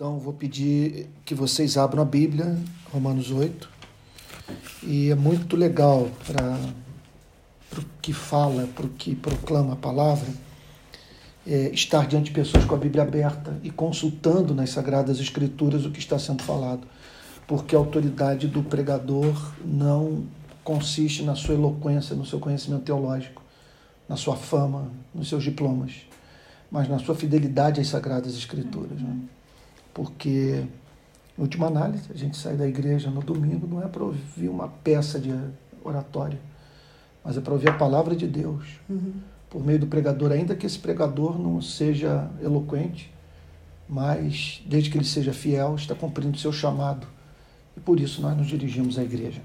Então, vou pedir que vocês abram a Bíblia, Romanos 8. E é muito legal para o que fala, para o que proclama a palavra, é, estar diante de pessoas com a Bíblia aberta e consultando nas Sagradas Escrituras o que está sendo falado. Porque a autoridade do pregador não consiste na sua eloquência, no seu conhecimento teológico, na sua fama, nos seus diplomas, mas na sua fidelidade às Sagradas Escrituras. Né? Porque, em última análise, a gente sai da igreja no domingo não é para ouvir uma peça de oratório, mas é para ouvir a palavra de Deus, uhum. por meio do pregador, ainda que esse pregador não seja eloquente, mas desde que ele seja fiel, está cumprindo o seu chamado. E por isso nós nos dirigimos à igreja.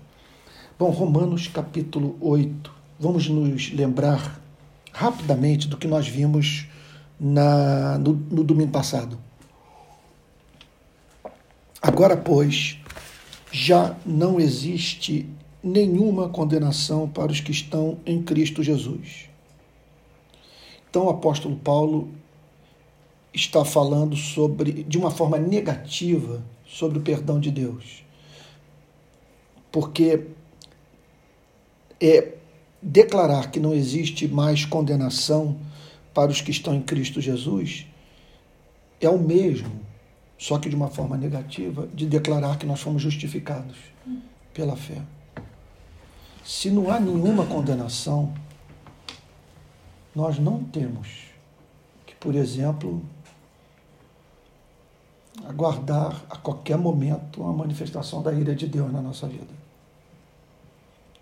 Bom, Romanos capítulo 8. Vamos nos lembrar rapidamente do que nós vimos na, no, no domingo passado. Agora, pois, já não existe nenhuma condenação para os que estão em Cristo Jesus. Então, o apóstolo Paulo está falando sobre, de uma forma negativa, sobre o perdão de Deus. Porque é declarar que não existe mais condenação para os que estão em Cristo Jesus é o mesmo só que de uma forma negativa, de declarar que nós fomos justificados pela fé. Se não há nenhuma condenação, nós não temos que, por exemplo, aguardar a qualquer momento uma manifestação da ira de Deus na nossa vida.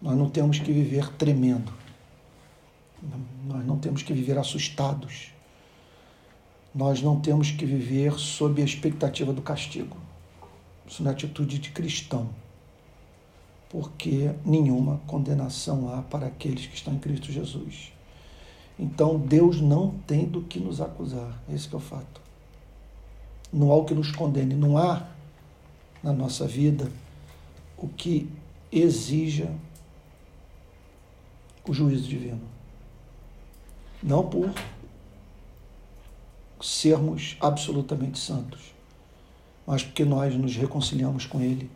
Nós não temos que viver tremendo. Nós não temos que viver assustados nós não temos que viver sob a expectativa do castigo. Isso não é atitude de cristão. Porque nenhuma condenação há para aqueles que estão em Cristo Jesus. Então Deus não tem do que nos acusar. Esse é o fato. Não há o que nos condene. Não há na nossa vida o que exija o juízo divino. Não por sermos absolutamente santos, mas porque nós nos reconciliamos com Ele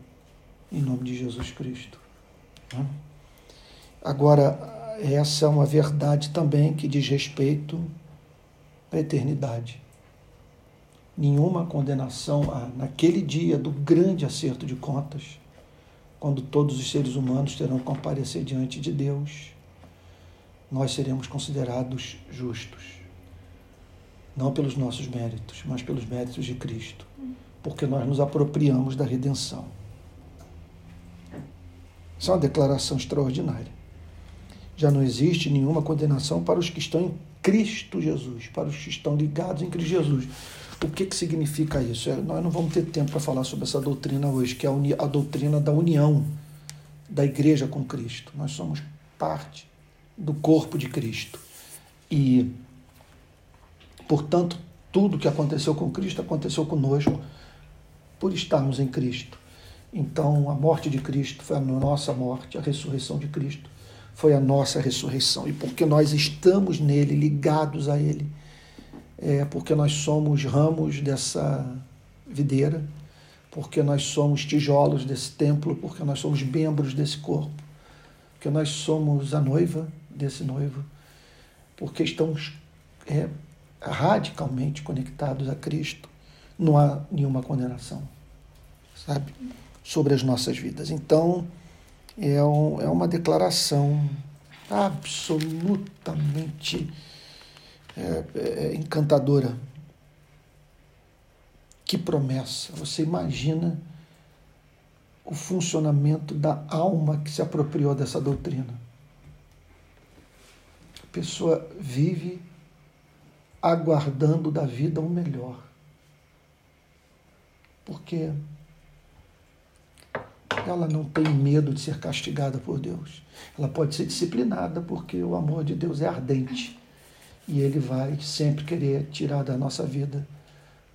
em nome de Jesus Cristo. Né? Agora, essa é uma verdade também que diz respeito à eternidade. Nenhuma condenação há naquele dia do grande acerto de contas, quando todos os seres humanos terão que comparecer diante de Deus, nós seremos considerados justos não pelos nossos méritos, mas pelos méritos de Cristo, porque nós nos apropriamos da redenção. Isso é uma declaração extraordinária. Já não existe nenhuma condenação para os que estão em Cristo Jesus, para os que estão ligados em Cristo Jesus. O que, que significa isso? É, nós não vamos ter tempo para falar sobre essa doutrina hoje, que é a, a doutrina da união da igreja com Cristo. Nós somos parte do corpo de Cristo. E Portanto, tudo que aconteceu com Cristo aconteceu conosco por estarmos em Cristo. Então, a morte de Cristo foi a nossa morte, a ressurreição de Cristo foi a nossa ressurreição. E porque nós estamos nele, ligados a ele, é porque nós somos ramos dessa videira, porque nós somos tijolos desse templo, porque nós somos membros desse corpo, porque nós somos a noiva desse noivo, porque estamos é, radicalmente conectados a Cristo, não há nenhuma condenação, sabe, sobre as nossas vidas. Então, é, um, é uma declaração absolutamente é, é, encantadora. Que promessa! Você imagina o funcionamento da alma que se apropriou dessa doutrina. A pessoa vive aguardando da vida o melhor. Porque ela não tem medo de ser castigada por Deus. Ela pode ser disciplinada porque o amor de Deus é ardente e ele vai sempre querer tirar da nossa vida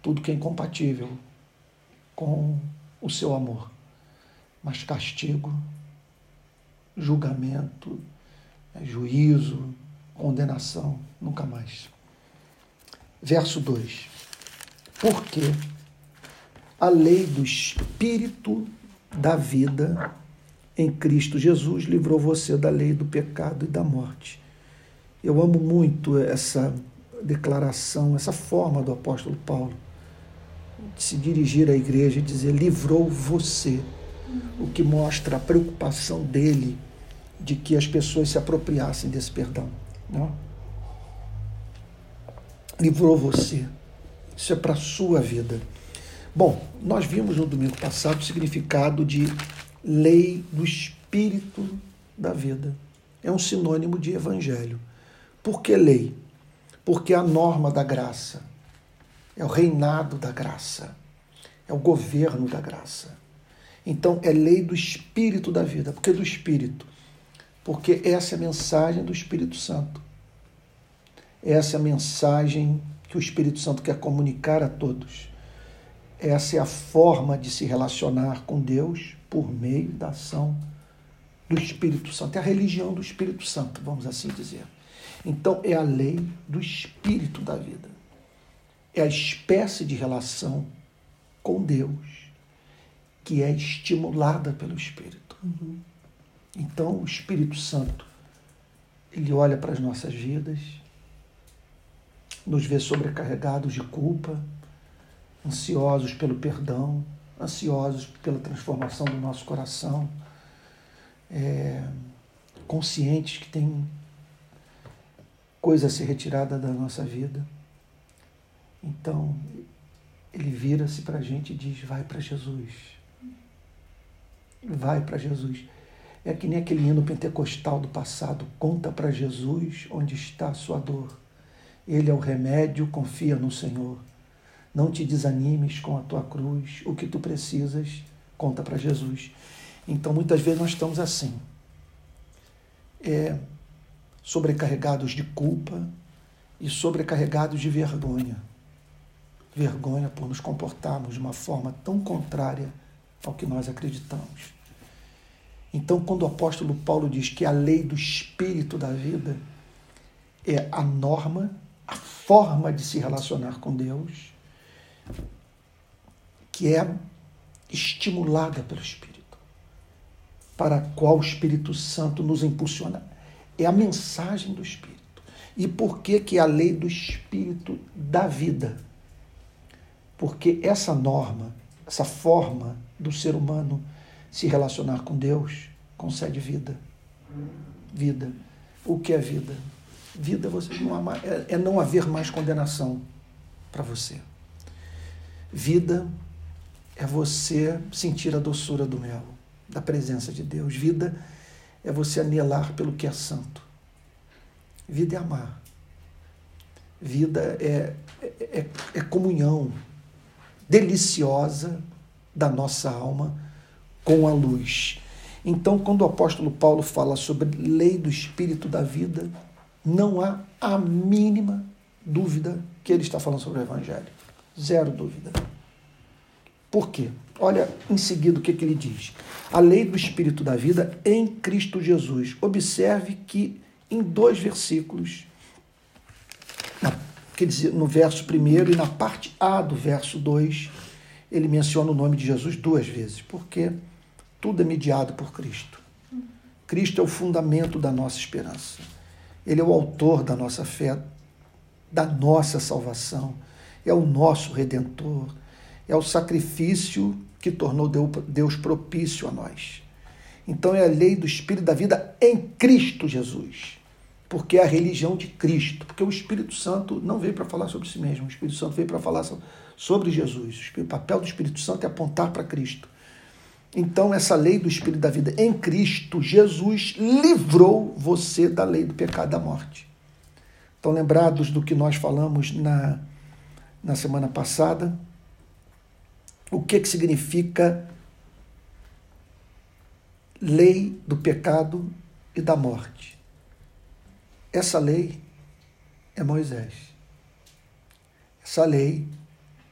tudo que é incompatível com o seu amor. Mas castigo, julgamento, juízo, condenação, nunca mais verso 2. Porque a lei do Espírito da vida em Cristo Jesus livrou você da lei do pecado e da morte. Eu amo muito essa declaração, essa forma do apóstolo Paulo de se dirigir à igreja e dizer: livrou você, o que mostra a preocupação dele de que as pessoas se apropriassem desse perdão. Não? Livrou você. Isso é para a sua vida. Bom, nós vimos no domingo passado o significado de lei do espírito da vida. É um sinônimo de evangelho. Por que lei? Porque é a norma da graça, é o reinado da graça, é o governo da graça. Então, é lei do espírito da vida. Por que do espírito? Porque essa é a mensagem do Espírito Santo. Essa é a mensagem que o Espírito Santo quer comunicar a todos. Essa é a forma de se relacionar com Deus por meio da ação do Espírito Santo. É a religião do Espírito Santo, vamos assim dizer. Então, é a lei do Espírito da vida. É a espécie de relação com Deus que é estimulada pelo Espírito. Uhum. Então, o Espírito Santo, ele olha para as nossas vidas, nos vê sobrecarregados de culpa, ansiosos pelo perdão, ansiosos pela transformação do nosso coração, é, conscientes que tem coisa a ser retirada da nossa vida. Então, ele vira-se para a gente e diz: vai para Jesus. Vai para Jesus. É que nem aquele hino pentecostal do passado: conta para Jesus onde está a sua dor. Ele é o remédio, confia no Senhor. Não te desanimes com a tua cruz. O que tu precisas, conta para Jesus. Então, muitas vezes nós estamos assim, é, sobrecarregados de culpa e sobrecarregados de vergonha. Vergonha por nos comportarmos de uma forma tão contrária ao que nós acreditamos. Então, quando o apóstolo Paulo diz que a lei do espírito da vida é a norma, a forma de se relacionar com Deus, que é estimulada pelo Espírito, para a qual o Espírito Santo nos impulsiona. É a mensagem do Espírito. E por que, que a lei do Espírito da vida? Porque essa norma, essa forma do ser humano se relacionar com Deus concede vida. Vida. O que é vida? Vida você não há é, é não haver mais condenação para você. Vida é você sentir a doçura do mel, da presença de Deus. Vida é você anelar pelo que é santo. Vida é amar. Vida é, é, é comunhão deliciosa da nossa alma com a luz. Então, quando o apóstolo Paulo fala sobre lei do espírito da vida, não há a mínima dúvida que ele está falando sobre o evangelho. Zero dúvida. Por quê? Olha em seguida o que, que ele diz. A lei do Espírito da vida em Cristo Jesus. Observe que em dois versículos, quer dizer, no verso primeiro e na parte A do verso 2, ele menciona o nome de Jesus duas vezes, porque tudo é mediado por Cristo. Cristo é o fundamento da nossa esperança. Ele é o autor da nossa fé, da nossa salvação é o nosso redentor, é o sacrifício que tornou Deus propício a nós. Então é a lei do Espírito da vida em Cristo Jesus, porque é a religião de Cristo, porque o Espírito Santo não veio para falar sobre si mesmo, o Espírito Santo veio para falar sobre Jesus. O papel do Espírito Santo é apontar para Cristo. Então, essa lei do Espírito da vida em Cristo Jesus livrou você da lei do pecado e da morte. Estão lembrados do que nós falamos na na semana passada, o que, que significa lei do pecado e da morte. Essa lei é Moisés. Essa lei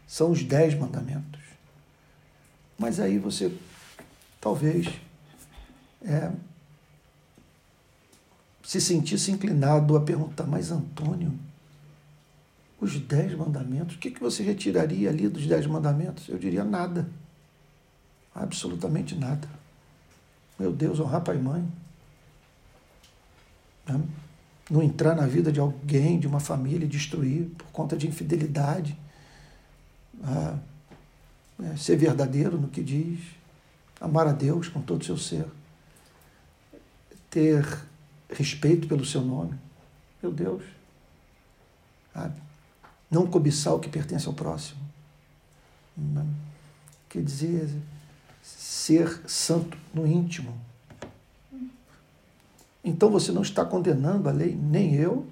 são os dez mandamentos. Mas aí você talvez é, se sentisse inclinado a perguntar, mas Antônio, Os dez mandamentos. O que, que você retiraria ali dos dez mandamentos? Eu diria nada. Absolutamente nada. Meu Deus, honrar pai e mãe. Né? Não entrar na vida de alguém, de uma família, e destruir por conta de infidelidade. Ah, é, ser verdadeiro no que diz. Amar a Deus com todo o seu ser. Ter respeito pelo seu nome. Meu Deus. Sabe? Não cobiçar o que pertence ao próximo. Quer dizer, ser santo no íntimo. Então você não está condenando a lei, nem eu,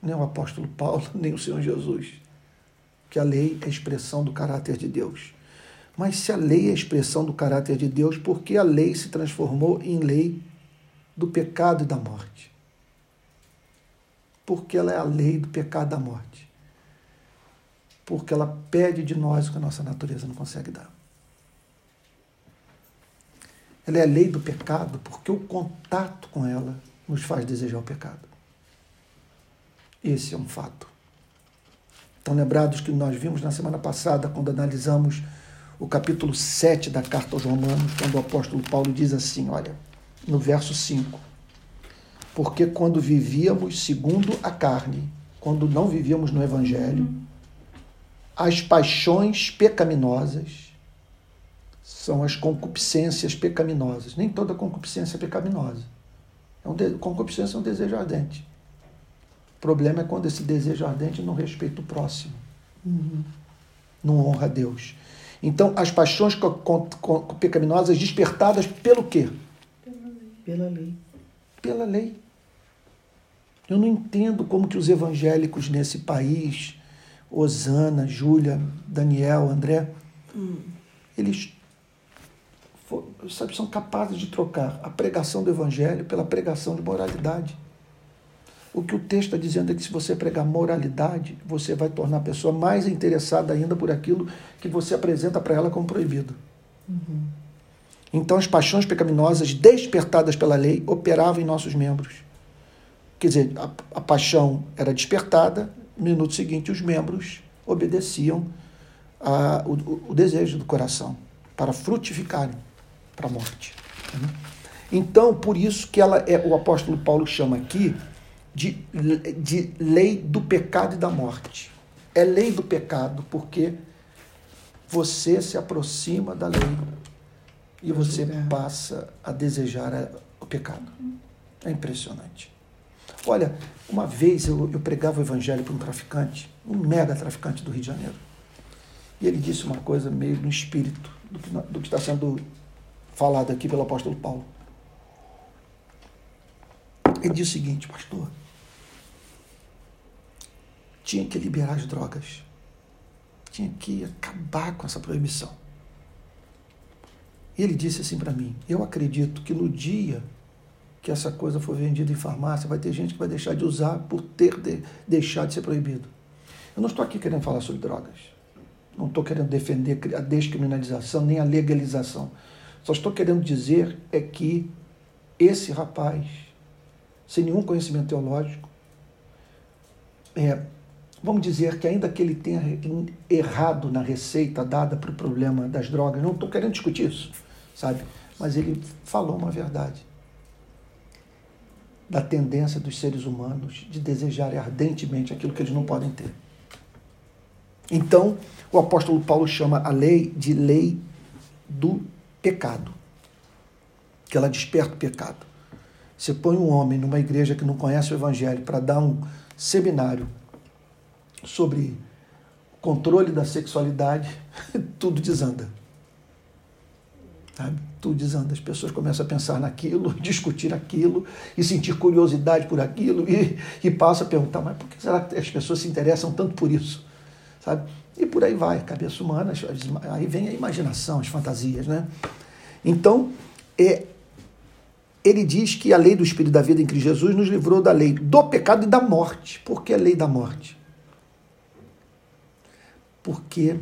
nem o apóstolo Paulo, nem o Senhor Jesus. Que a lei é expressão do caráter de Deus. Mas se a lei é a expressão do caráter de Deus, por que a lei se transformou em lei do pecado e da morte? Porque ela é a lei do pecado e da morte. Porque ela pede de nós o que a nossa natureza não consegue dar. Ela é a lei do pecado porque o contato com ela nos faz desejar o pecado. Esse é um fato. Estão lembrados que nós vimos na semana passada, quando analisamos o capítulo 7 da carta aos Romanos, quando o apóstolo Paulo diz assim: olha, no verso 5. Porque quando vivíamos segundo a carne, quando não vivíamos no Evangelho, as paixões pecaminosas são as concupiscências pecaminosas. Nem toda concupiscência é pecaminosa. É um de... Concupiscência é um desejo ardente. O problema é quando esse desejo ardente não respeita o próximo, uhum. não honra a Deus. Então, as paixões pecaminosas despertadas pelo quê? Pela lei. Pela lei. Eu não entendo como que os evangélicos nesse país, Osana, Júlia, Daniel, André, hum. eles sabe, são capazes de trocar a pregação do Evangelho pela pregação de moralidade. O que o texto está dizendo é que se você pregar moralidade, você vai tornar a pessoa mais interessada ainda por aquilo que você apresenta para ela como proibido. Uhum. Então, as paixões pecaminosas despertadas pela lei operavam em nossos membros. Quer dizer, a, a paixão era despertada, no minuto seguinte, os membros obedeciam a, o, o desejo do coração para frutificarem para a morte. Então, por isso que ela é, o apóstolo Paulo chama aqui de, de lei do pecado e da morte. É lei do pecado porque você se aproxima da lei e você é. passa a desejar o pecado. É impressionante. Olha, uma vez eu, eu pregava o evangelho para um traficante, um mega traficante do Rio de Janeiro. E ele disse uma coisa meio no espírito do que, do que está sendo falado aqui pelo apóstolo Paulo. Ele diz o seguinte, pastor, tinha que liberar as drogas, tinha que acabar com essa proibição. E ele disse assim para mim: Eu acredito que no dia que essa coisa for vendida em farmácia, vai ter gente que vai deixar de usar por ter de, deixado de ser proibido. Eu não estou aqui querendo falar sobre drogas. Não estou querendo defender a descriminalização nem a legalização. Só estou querendo dizer é que esse rapaz, sem nenhum conhecimento teológico, é, vamos dizer que ainda que ele tenha errado na receita dada para o problema das drogas, não estou querendo discutir isso, sabe? Mas ele falou uma verdade da tendência dos seres humanos de desejarem ardentemente aquilo que eles não podem ter. Então, o apóstolo Paulo chama a lei de lei do pecado, que ela desperta o pecado. Você põe um homem numa igreja que não conhece o evangelho para dar um seminário sobre controle da sexualidade, tudo desanda. Sabe? Tudo desanda. As pessoas começam a pensar naquilo, discutir aquilo e sentir curiosidade por aquilo e, e passam a perguntar, mas por que será que as pessoas se interessam tanto por isso? Sabe? E por aí vai, cabeça humana, aí vem a imaginação, as fantasias, né? Então, é, ele diz que a lei do Espírito da vida em Cristo Jesus nos livrou da lei do pecado e da morte. Por que a lei da morte? Porque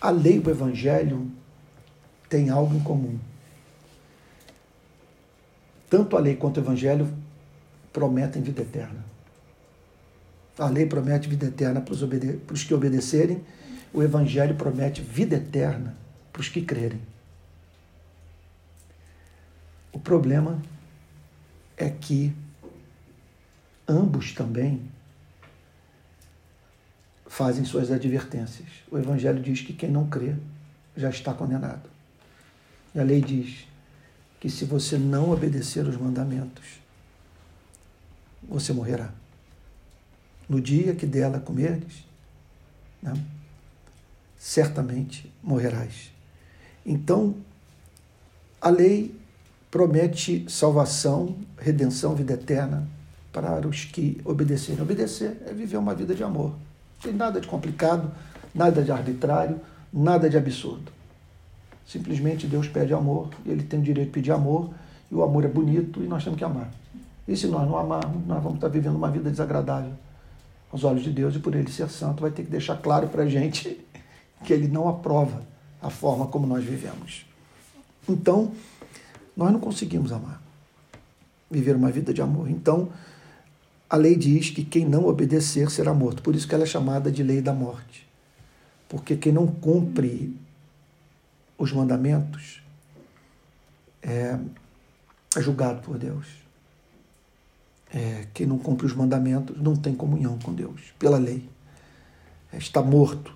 a lei e o Evangelho têm algo em comum. Tanto a lei quanto o Evangelho prometem vida eterna. A lei promete vida eterna para os, para os que obedecerem, o Evangelho promete vida eterna para os que crerem. O problema é que ambos também fazem suas advertências. O Evangelho diz que quem não crê já está condenado. E a lei diz que se você não obedecer os mandamentos, você morrerá. No dia que dela comerdes, né, certamente morrerás. Então, a lei promete salvação, redenção, vida eterna para os que obedecerem. Obedecer é viver uma vida de amor. Não tem nada de complicado, nada de arbitrário, nada de absurdo. Simplesmente Deus pede amor, ele tem o direito de pedir amor, e o amor é bonito e nós temos que amar. E se nós não amarmos, nós vamos estar vivendo uma vida desagradável aos olhos de Deus e por ele ser santo, vai ter que deixar claro para a gente que ele não aprova a forma como nós vivemos. Então, nós não conseguimos amar, viver uma vida de amor. Então, a lei diz que quem não obedecer será morto. Por isso que ela é chamada de lei da morte. Porque quem não cumpre os mandamentos é, é julgado por Deus. É, quem não cumpre os mandamentos não tem comunhão com Deus, pela lei. É, está morto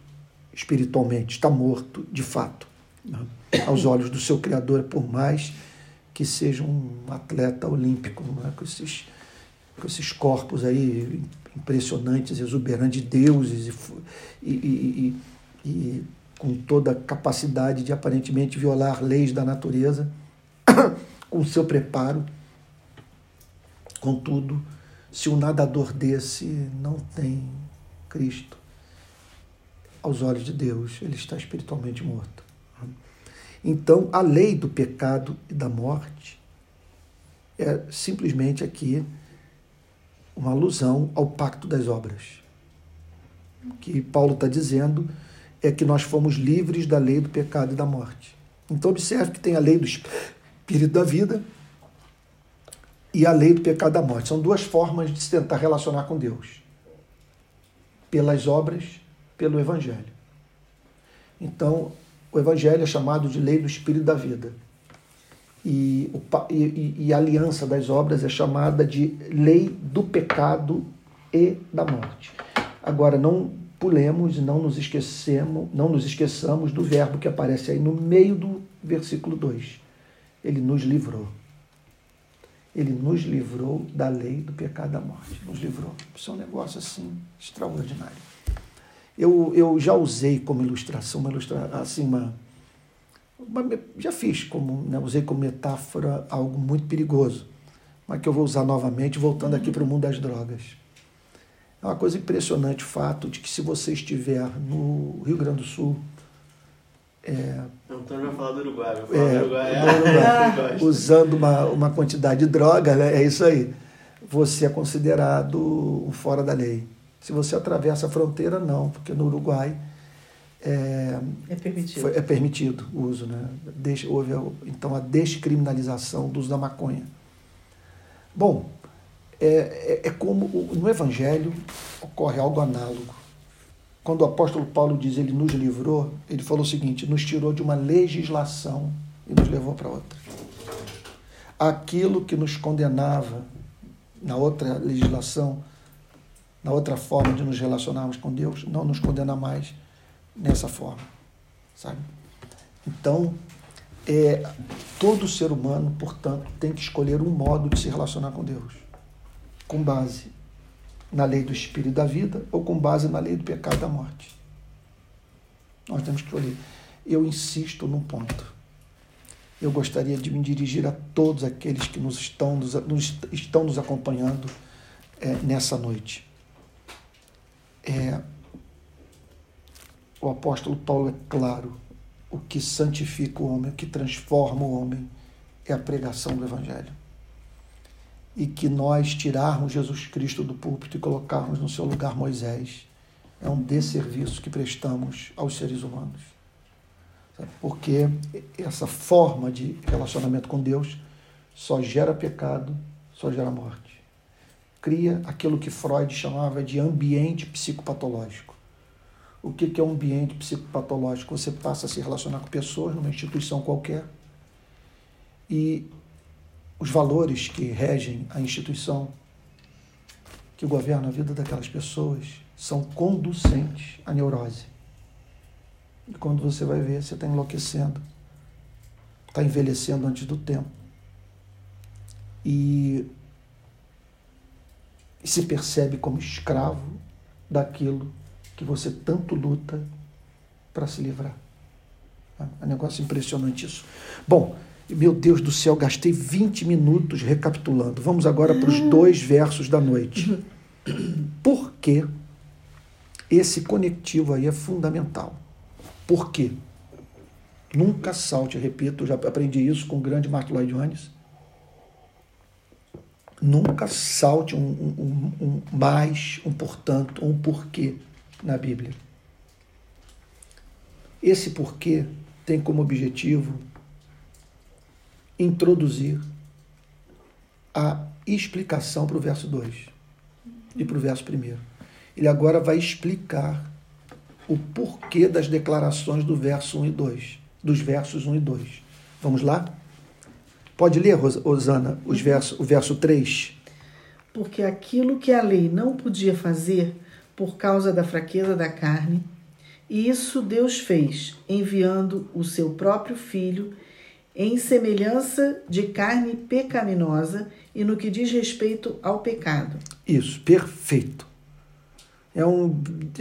espiritualmente, está morto de fato, né? aos olhos do seu Criador, por mais que seja um atleta olímpico, né? com esses com esses corpos aí impressionantes, exuberantes, de deuses e, e, e, e com toda a capacidade de aparentemente violar leis da natureza, com seu preparo. Contudo, se um nadador desse não tem Cristo, aos olhos de Deus, ele está espiritualmente morto. Então, a lei do pecado e da morte é simplesmente aqui uma alusão ao pacto das obras. O que Paulo está dizendo é que nós fomos livres da lei do pecado e da morte. Então, observe que tem a lei do espírito da vida e a lei do pecado e da morte. São duas formas de se tentar relacionar com Deus: pelas obras, pelo evangelho. Então, o evangelho é chamado de lei do espírito da vida e, e, e a aliança das obras é chamada de lei do pecado e da morte. Agora, não pulemos e não nos esquecemos, não nos esqueçamos do verbo que aparece aí no meio do versículo 2. Ele nos livrou. Ele nos livrou da lei do pecado e da morte. Nos livrou. Isso é um negócio assim extraordinário. Eu, eu já usei como ilustração, uma ilustração, assim, uma, já fiz, como, né, usei como metáfora algo muito perigoso, mas que eu vou usar novamente, voltando aqui para o mundo das drogas. É uma coisa impressionante o fato de que se você estiver no Rio Grande do Sul. É, Antônio vai falar do Uruguai, vai falar é, do Uruguai, é, Uruguai usando uma, uma quantidade de droga, né, é isso aí. Você é considerado fora da lei. Se você atravessa a fronteira, não, porque no Uruguai é, é, permitido. Foi, é permitido o uso. Né? Deixa, houve então a descriminalização do uso da maconha. Bom, é, é, é como no Evangelho ocorre algo análogo. Quando o apóstolo Paulo diz ele nos livrou, ele falou o seguinte: nos tirou de uma legislação e nos levou para outra. Aquilo que nos condenava na outra legislação, na outra forma de nos relacionarmos com Deus, não nos condena mais nessa forma, sabe? Então, é, todo ser humano, portanto, tem que escolher um modo de se relacionar com Deus, com base na lei do espírito da vida ou com base na lei do pecado da morte. Nós temos que escolher. Eu insisto num ponto. Eu gostaria de me dirigir a todos aqueles que nos estão nos, nos estão nos acompanhando é, nessa noite. É, o apóstolo Paulo é claro: o que santifica o homem, o que transforma o homem é a pregação do Evangelho. E que nós tirarmos Jesus Cristo do púlpito e colocarmos no seu lugar Moisés é um desserviço que prestamos aos seres humanos. Porque essa forma de relacionamento com Deus só gera pecado, só gera morte. cria aquilo que Freud chamava de ambiente psicopatológico. O que é um ambiente psicopatológico? Você passa a se relacionar com pessoas numa instituição qualquer e os valores que regem a instituição, que governam a vida daquelas pessoas, são conducentes à neurose. E quando você vai ver, você está enlouquecendo, está envelhecendo antes do tempo. E, e se percebe como escravo daquilo que você tanto luta para se livrar. É um negócio impressionante isso. Bom, meu Deus do céu, gastei 20 minutos recapitulando. Vamos agora para os dois versos da noite. Por que esse conectivo aí é fundamental? Por quê? Nunca salte, repito, já aprendi isso com o grande Mark Lloyd Jones. Nunca salte um, um, um, um mais, um portanto, um porquê na Bíblia. Esse porquê tem como objetivo introduzir a explicação para o verso 2 e para o verso 1. Ele agora vai explicar o porquê das declarações do verso 1 e 2, dos versos 1 e 2. Vamos lá? Pode ler, Rosana, os verso, o verso 3. Porque aquilo que a lei não podia fazer por causa da fraqueza da carne, isso Deus fez, enviando o seu próprio Filho em semelhança de carne pecaminosa e no que diz respeito ao pecado. Isso, perfeito. É um,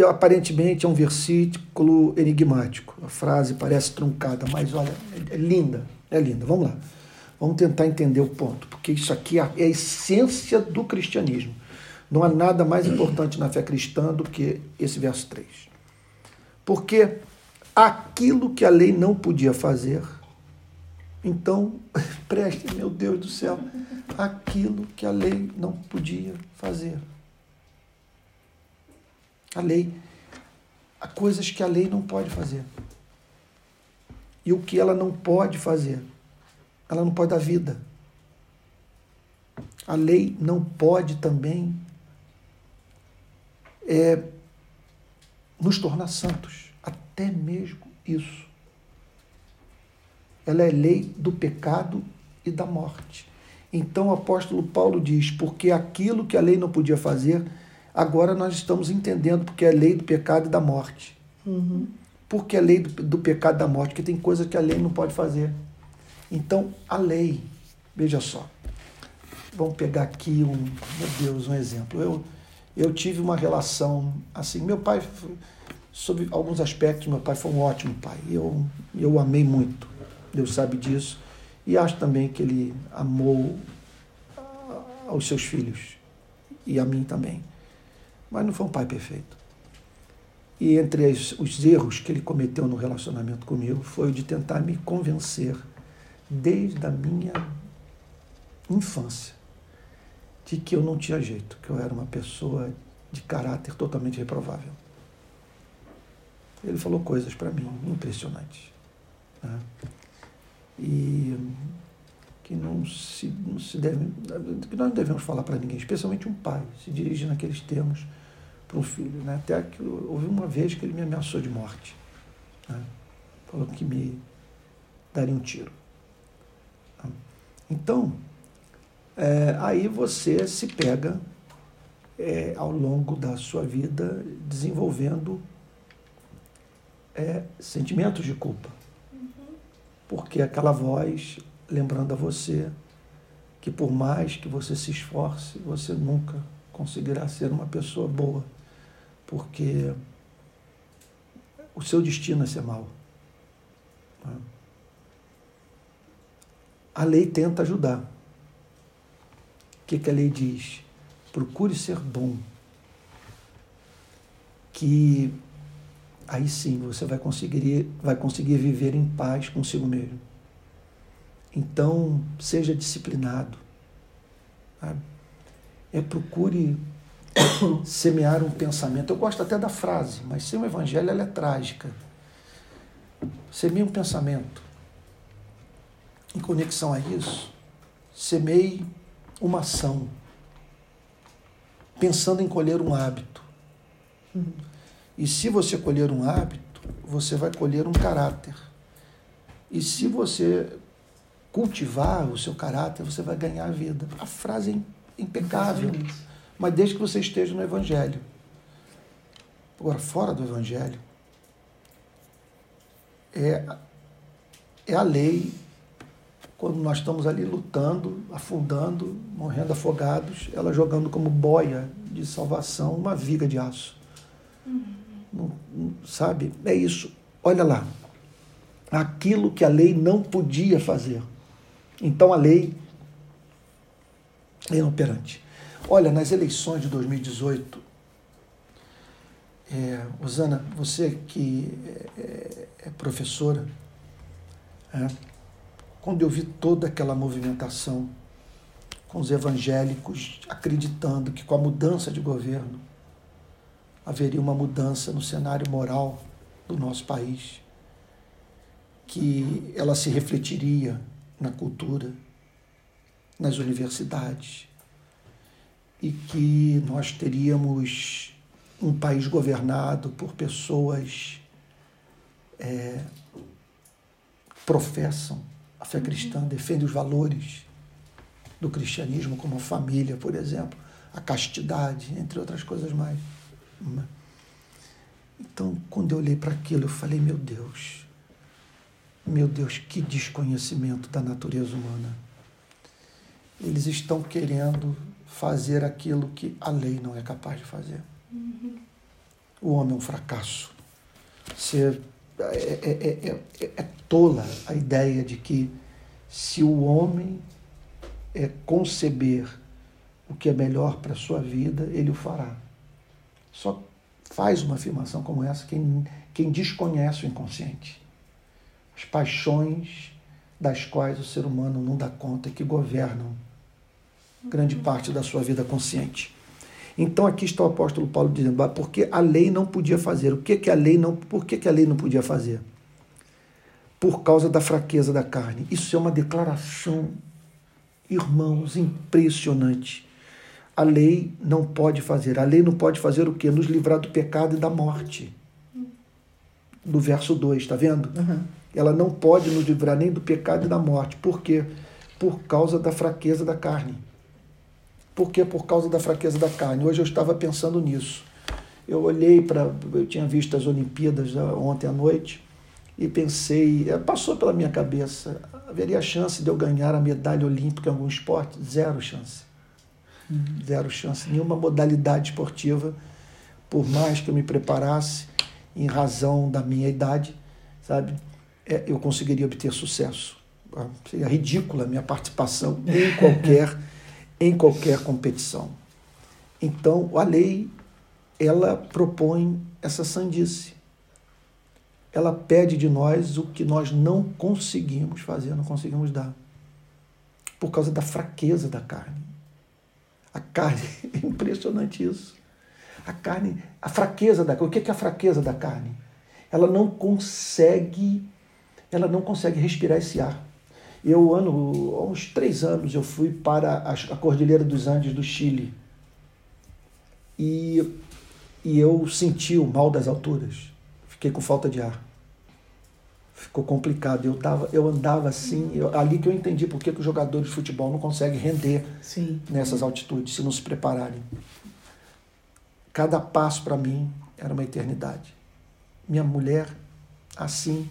aparentemente é um versículo enigmático. A frase parece truncada, mas olha, é linda, é linda. Vamos lá. Vamos tentar entender o ponto, porque isso aqui é a essência do cristianismo. Não há nada mais importante na fé cristã do que esse verso 3. Porque aquilo que a lei não podia fazer, então, preste, meu Deus do céu, aquilo que a lei não podia fazer. A lei, há coisas que a lei não pode fazer. E o que ela não pode fazer? Ela não pode dar vida. A lei não pode também é, nos tornar santos. Até mesmo isso ela é lei do pecado e da morte. Então o apóstolo Paulo diz: porque aquilo que a lei não podia fazer, agora nós estamos entendendo porque é lei do pecado e da morte. Uhum. Porque é lei do, do pecado e da morte, porque tem coisas que a lei não pode fazer. Então a lei, veja só, vamos pegar aqui um, meu Deus, um exemplo. Eu, eu tive uma relação assim, meu pai, sobre alguns aspectos, meu pai foi um ótimo pai. Eu, eu amei muito. Deus sabe disso. E acho também que ele amou aos seus filhos e a mim também. Mas não foi um pai perfeito. E entre as, os erros que ele cometeu no relacionamento comigo foi o de tentar me convencer, desde a minha infância, de que eu não tinha jeito, que eu era uma pessoa de caráter totalmente reprovável. Ele falou coisas para mim impressionantes. Né? e que não se, não se deve, que nós não devemos falar para ninguém, especialmente um pai, se dirige naqueles termos para um filho. Né? Até que houve uma vez que ele me ameaçou de morte. Né? Falou que me daria um tiro. Então, é, aí você se pega é, ao longo da sua vida desenvolvendo é, sentimentos de culpa porque aquela voz lembrando a você que por mais que você se esforce, você nunca conseguirá ser uma pessoa boa, porque o seu destino é ser mal. A lei tenta ajudar. Que, que a lei diz? Procure ser bom. Que aí sim você vai conseguir, vai conseguir viver em paz consigo mesmo. Então, seja disciplinado. Sabe? É procure semear um pensamento. Eu gosto até da frase, mas sem o evangelho ela é trágica. Semeie um pensamento. Em conexão a isso, semeie uma ação. pensando em colher um hábito. E se você colher um hábito, você vai colher um caráter. E se você cultivar o seu caráter, você vai ganhar a vida. A frase é impecável, mas desde que você esteja no Evangelho. Agora, fora do Evangelho, é, é a lei quando nós estamos ali lutando, afundando, morrendo afogados, ela jogando como boia de salvação uma viga de aço. Uhum. sabe? É isso. Olha lá. Aquilo que a lei não podia fazer. Então a lei é inoperante. Olha, nas eleições de 2018, é, Osana, você que é, é, é professora, é, quando eu vi toda aquela movimentação com os evangélicos acreditando que com a mudança de governo haveria uma mudança no cenário moral do nosso país, que ela se refletiria na cultura, nas universidades, e que nós teríamos um país governado por pessoas é, professam a fé cristã, defende os valores do cristianismo, como a família, por exemplo, a castidade, entre outras coisas mais. Então, quando eu olhei para aquilo, eu falei: meu Deus, meu Deus, que desconhecimento da natureza humana. Eles estão querendo fazer aquilo que a lei não é capaz de fazer. Uhum. O homem é um fracasso. Você é, é, é, é, tola a ideia de que se o homem é conceber o que é melhor para a sua vida, ele o fará. Só faz uma afirmação como essa quem, quem desconhece o inconsciente. As paixões das quais o ser humano não dá conta e que governam grande parte da sua vida consciente. Então aqui está o apóstolo Paulo dizendo, porque a lei não podia fazer. O que que a lei não, por que, que a lei não podia fazer? Por causa da fraqueza da carne. Isso é uma declaração, irmãos, impressionante. A lei não pode fazer. A lei não pode fazer o quê? Nos livrar do pecado e da morte. Do verso 2, está vendo? Uhum. Ela não pode nos livrar nem do pecado e da morte. Por quê? Por causa da fraqueza da carne. Porque por causa da fraqueza da carne. Hoje eu estava pensando nisso. Eu olhei para. Eu tinha visto as Olimpíadas ontem à noite e pensei, eh, passou pela minha cabeça, haveria chance de eu ganhar a medalha olímpica em algum esporte? Zero chance. Uhum. Zero chance. Nenhuma modalidade esportiva, por mais que eu me preparasse, em razão da minha idade, sabe, é, eu conseguiria obter sucesso. Ah, seria ridícula a minha participação em qualquer em qualquer competição. Então, a lei, ela propõe essa sandice. Ela pede de nós o que nós não conseguimos fazer, não conseguimos dar. Por causa da fraqueza da carne. A carne, é impressionante isso. A carne, a fraqueza da carne. O que é a fraqueza da carne? Ela não consegue, ela não consegue respirar esse ar. Eu, ano, há uns três anos, eu fui para a Cordilheira dos Andes do Chile. E, e eu senti o mal das alturas. Fiquei com falta de ar. Ficou complicado. Eu, tava, eu andava assim, eu, ali que eu entendi por que, que os jogadores de futebol não conseguem render Sim. nessas altitudes, se não se prepararem. Cada passo para mim era uma eternidade. Minha mulher, assim,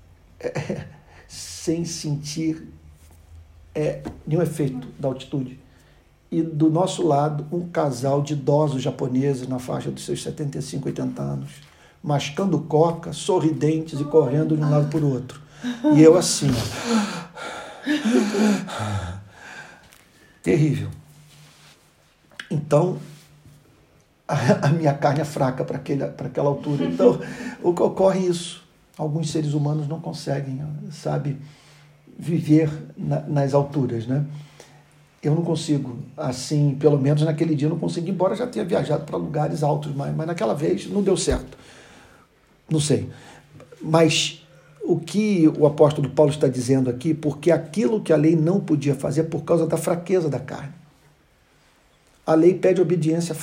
é, sem sentir é, nenhum efeito da altitude. E do nosso lado, um casal de idosos japoneses na faixa dos seus 75, 80 anos, mascando coca, sorridentes e correndo de um lado para o outro. E eu assim, terrível. Então, a, a minha carne é fraca para aquela altura. Então, o que ocorre é isso alguns seres humanos não conseguem, sabe, viver na, nas alturas, né? Eu não consigo, assim, pelo menos naquele dia eu não consegui, embora já tenha viajado para lugares altos, mas, mas naquela vez não deu certo. Não sei. Mas o que o apóstolo Paulo está dizendo aqui, porque aquilo que a lei não podia fazer é por causa da fraqueza da carne. A lei pede obediência,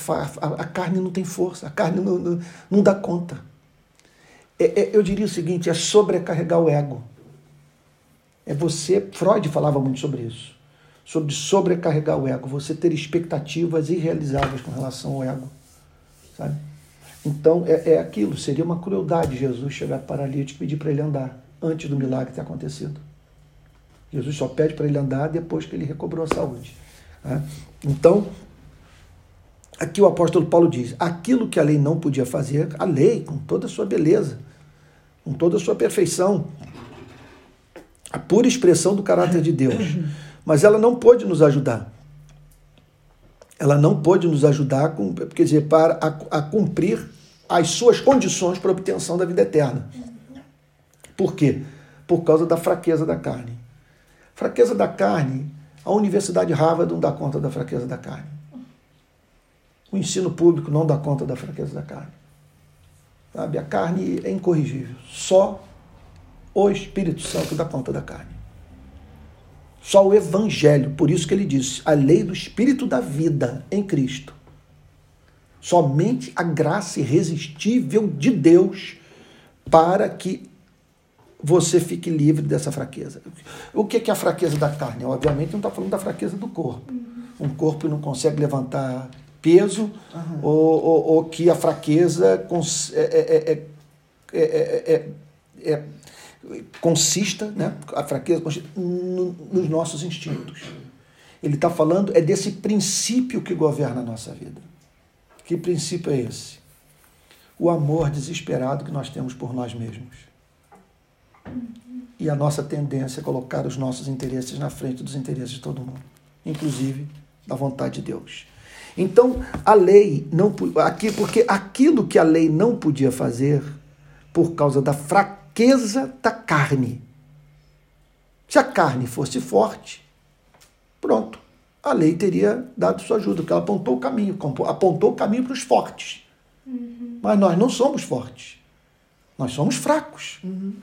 a carne não tem força, a carne não, não, não dá conta. É, é, eu diria o seguinte: é sobrecarregar o ego. É você. Freud falava muito sobre isso. Sobre sobrecarregar o ego, você ter expectativas irrealizáveis com relação ao ego. Sabe? Então é, é aquilo, seria uma crueldade Jesus chegar paralítico e pedir para ele andar antes do milagre ter acontecido. Jesus só pede para ele andar depois que ele recobrou a saúde. Né? Então, aqui o apóstolo Paulo diz: aquilo que a lei não podia fazer, a lei, com toda a sua beleza, com toda a sua perfeição, a pura expressão do caráter de Deus, mas ela não pôde nos ajudar. Ela não pôde nos ajudar, com, quer dizer, para a, a cumprir as suas condições para a obtenção da vida eterna. Por quê? Por causa da fraqueza da carne. Fraqueza da carne, a Universidade Harvard não dá conta da fraqueza da carne. O ensino público não dá conta da fraqueza da carne. Sabe? A carne é incorrigível. Só o Espírito Santo dá conta da carne. Só o Evangelho. Por isso que ele disse: a lei do Espírito da vida em Cristo. Somente a graça irresistível de Deus para que você fique livre dessa fraqueza. O que é a fraqueza da carne? Obviamente não está falando da fraqueza do corpo. Um corpo que não consegue levantar peso uhum. ou, ou, ou, que a fraqueza é, é, é, consista, né? a fraqueza consiste nos nossos instintos. Ele está falando é desse princípio que governa a nossa vida. Que princípio é esse? O amor desesperado que nós temos por nós mesmos e a nossa tendência é colocar os nossos interesses na frente dos interesses de todo mundo, inclusive da vontade de Deus. Então, a lei não aqui porque aquilo que a lei não podia fazer por causa da fraqueza da carne. Se a carne fosse forte, pronto, a lei teria dado sua ajuda, porque ela apontou o caminho, apontou o caminho para os fortes. Uhum. Mas nós não somos fortes. Nós somos fracos. Uhum.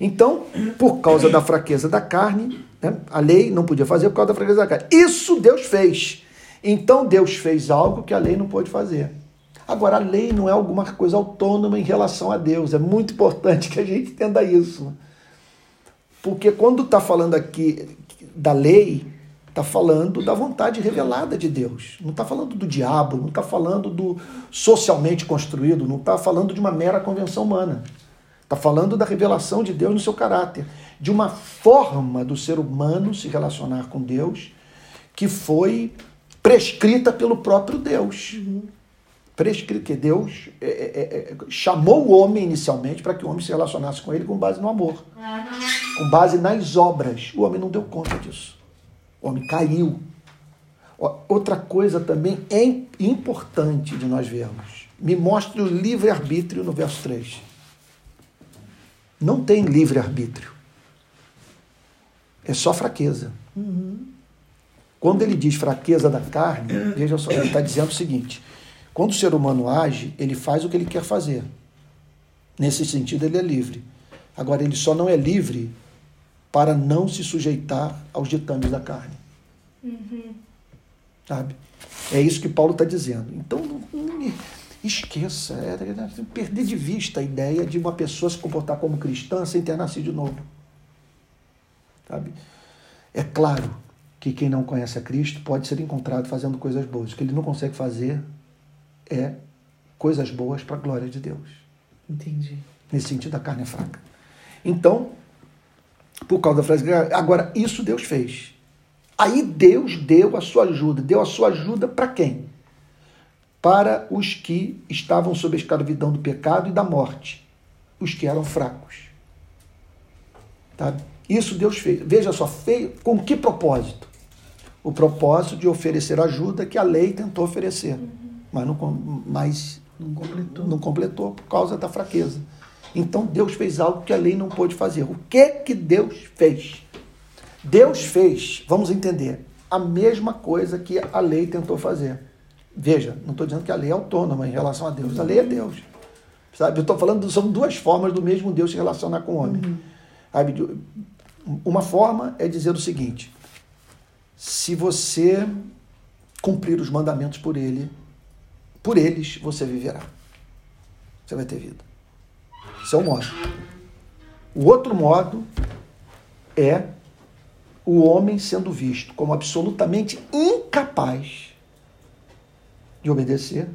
Então, por causa da fraqueza da carne, né, a lei não podia fazer por causa da fraqueza da carne. Isso Deus fez. Então Deus fez algo que a lei não pôde fazer. Agora, a lei não é alguma coisa autônoma em relação a Deus. É muito importante que a gente entenda isso. Porque quando está falando aqui da lei, está falando da vontade revelada de Deus. Não está falando do diabo, não está falando do socialmente construído, não está falando de uma mera convenção humana. Está falando da revelação de Deus no seu caráter, de uma forma do ser humano se relacionar com Deus que foi prescrita pelo próprio Deus. Prescrita, que Deus é, é, é, chamou o homem inicialmente para que o homem se relacionasse com ele com base no amor, com base nas obras. O homem não deu conta disso. O homem caiu. Outra coisa também é importante de nós vermos. Me mostre o livre-arbítrio no verso 3 não tem livre-arbítrio. É só fraqueza. Uhum. Quando ele diz fraqueza da carne, veja só, ele está dizendo o seguinte: quando o ser humano age, ele faz o que ele quer fazer. Nesse sentido, ele é livre. Agora, ele só não é livre para não se sujeitar aos ditames da carne. Uhum. Sabe? É isso que Paulo está dizendo. Então, não, Esqueça, é, é, perder de vista a ideia de uma pessoa se comportar como cristã sem ter nascido de novo. Sabe? É claro que quem não conhece a Cristo pode ser encontrado fazendo coisas boas. O que ele não consegue fazer é coisas boas para a glória de Deus. Entendi. Nesse sentido, a carne é fraca. Então, por causa da frase, agora isso Deus fez. Aí Deus deu a sua ajuda. Deu a sua ajuda para quem? para os que estavam sob a escravidão do pecado e da morte, os que eram fracos. Tá? Isso Deus fez. Veja só, fez, com que propósito? O propósito de oferecer ajuda que a lei tentou oferecer, uhum. mas, não, mas não, completou. não completou por causa da fraqueza. Então Deus fez algo que a lei não pôde fazer. O que que Deus fez? Deus fez, vamos entender, a mesma coisa que a lei tentou fazer. Veja, não estou dizendo que a lei é autônoma em relação a Deus. A lei é Deus. Sabe? Eu estou falando, são duas formas do mesmo Deus se relacionar com o homem. Uhum. Uma forma é dizer o seguinte: se você cumprir os mandamentos por ele, por eles você viverá. Você vai ter vida. Esse é o modo. O outro modo é o homem sendo visto como absolutamente incapaz de obedecer,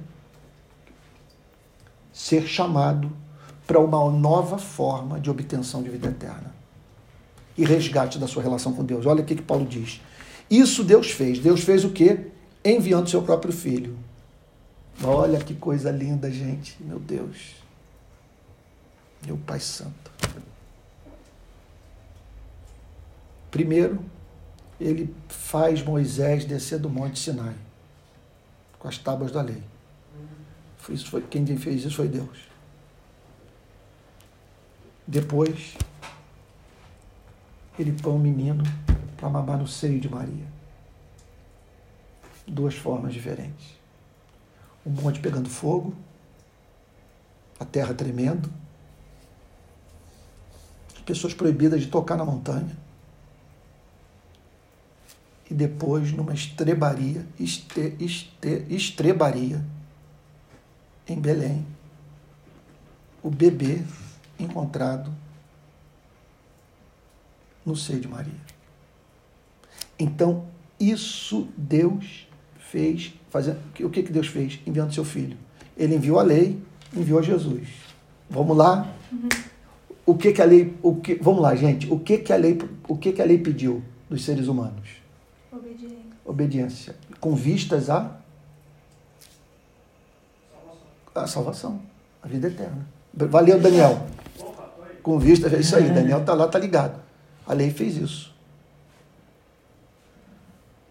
ser chamado para uma nova forma de obtenção de vida eterna e resgate da sua relação com Deus. Olha o que Paulo diz. Isso Deus fez. Deus fez o quê? Enviando seu próprio filho. Olha que coisa linda, gente. Meu Deus. Meu Pai Santo. Primeiro, ele faz Moisés descer do Monte Sinai com as tábuas da lei. Isso foi, quem fez isso foi Deus. Depois, ele põe um menino para mamar no seio de Maria. Duas formas diferentes. O monte pegando fogo, a terra tremendo, as pessoas proibidas de tocar na montanha. E depois, numa estrebaria, este, este, estrebaria, em Belém, o bebê encontrado no seio de Maria. Então, isso Deus fez, fazendo, o que, que Deus fez? Enviando seu filho. Ele enviou a lei, enviou Jesus. Vamos lá? Uhum. O que, que a lei. O que, vamos lá, gente. O que, que a lei, o que, que a lei pediu dos seres humanos? Obediência. Obediência. Com vistas a. A salvação. A vida eterna. Valeu, Daniel. Com vista, é isso aí. Daniel tá lá, tá ligado. A lei fez isso.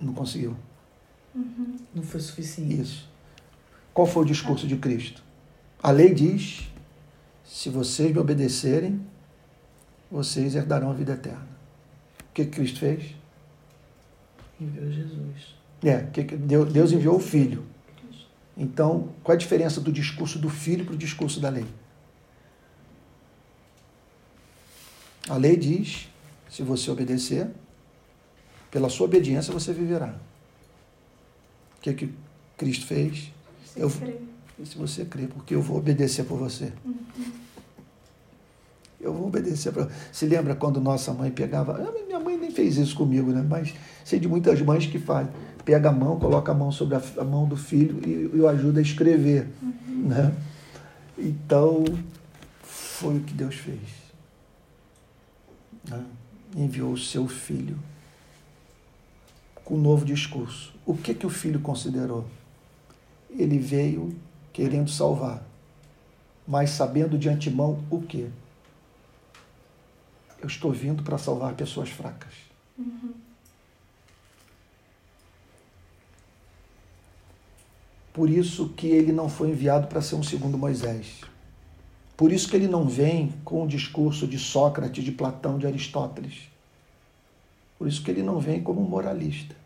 Não conseguiu. Uhum. Não foi suficiente. Isso. Qual foi o discurso de Cristo? A lei diz: se vocês me obedecerem, vocês herdarão a vida eterna. O que Cristo fez? Enviou Jesus. É, que Deus enviou o Filho. Então, qual é a diferença do discurso do Filho para o discurso da lei? A lei diz se você obedecer, pela sua obediência você viverá. O que, é que Cristo fez? Se eu, se você crê, porque eu vou obedecer por você. Uhum. Eu vou obedecer para. Se lembra quando nossa mãe pegava. Ah, minha mãe nem fez isso comigo, né? Mas sei de muitas mães que fazem. Pega a mão, coloca a mão sobre a, a mão do filho e, e o ajuda a escrever. Uhum. Né? Então, foi o que Deus fez. Né? Enviou o seu filho com um novo discurso. O que que o filho considerou? Ele veio querendo salvar, mas sabendo de antemão o quê? Eu estou vindo para salvar pessoas fracas. Uhum. Por isso que ele não foi enviado para ser um segundo Moisés. Por isso que ele não vem com o discurso de Sócrates, de Platão, de Aristóteles. Por isso que ele não vem como moralista.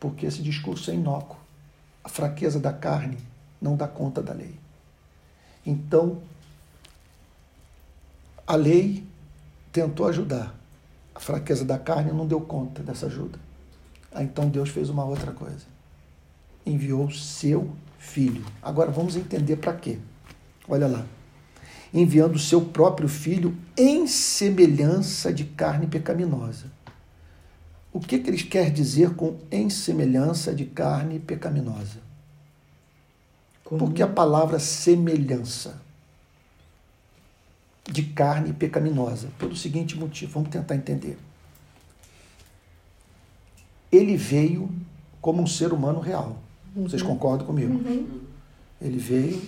Porque esse discurso é inócuo. A fraqueza da carne não dá conta da lei. Então, a lei tentou ajudar. A fraqueza da carne não deu conta dessa ajuda. Aí, então Deus fez uma outra coisa. Enviou seu filho. Agora vamos entender para quê. Olha lá. Enviando o seu próprio filho em semelhança de carne pecaminosa. O que, que ele quer dizer com em semelhança de carne pecaminosa? Como? Porque a palavra semelhança de carne pecaminosa, pelo seguinte motivo, vamos tentar entender. Ele veio como um ser humano real. Vocês uhum. concordam comigo? Uhum. Ele veio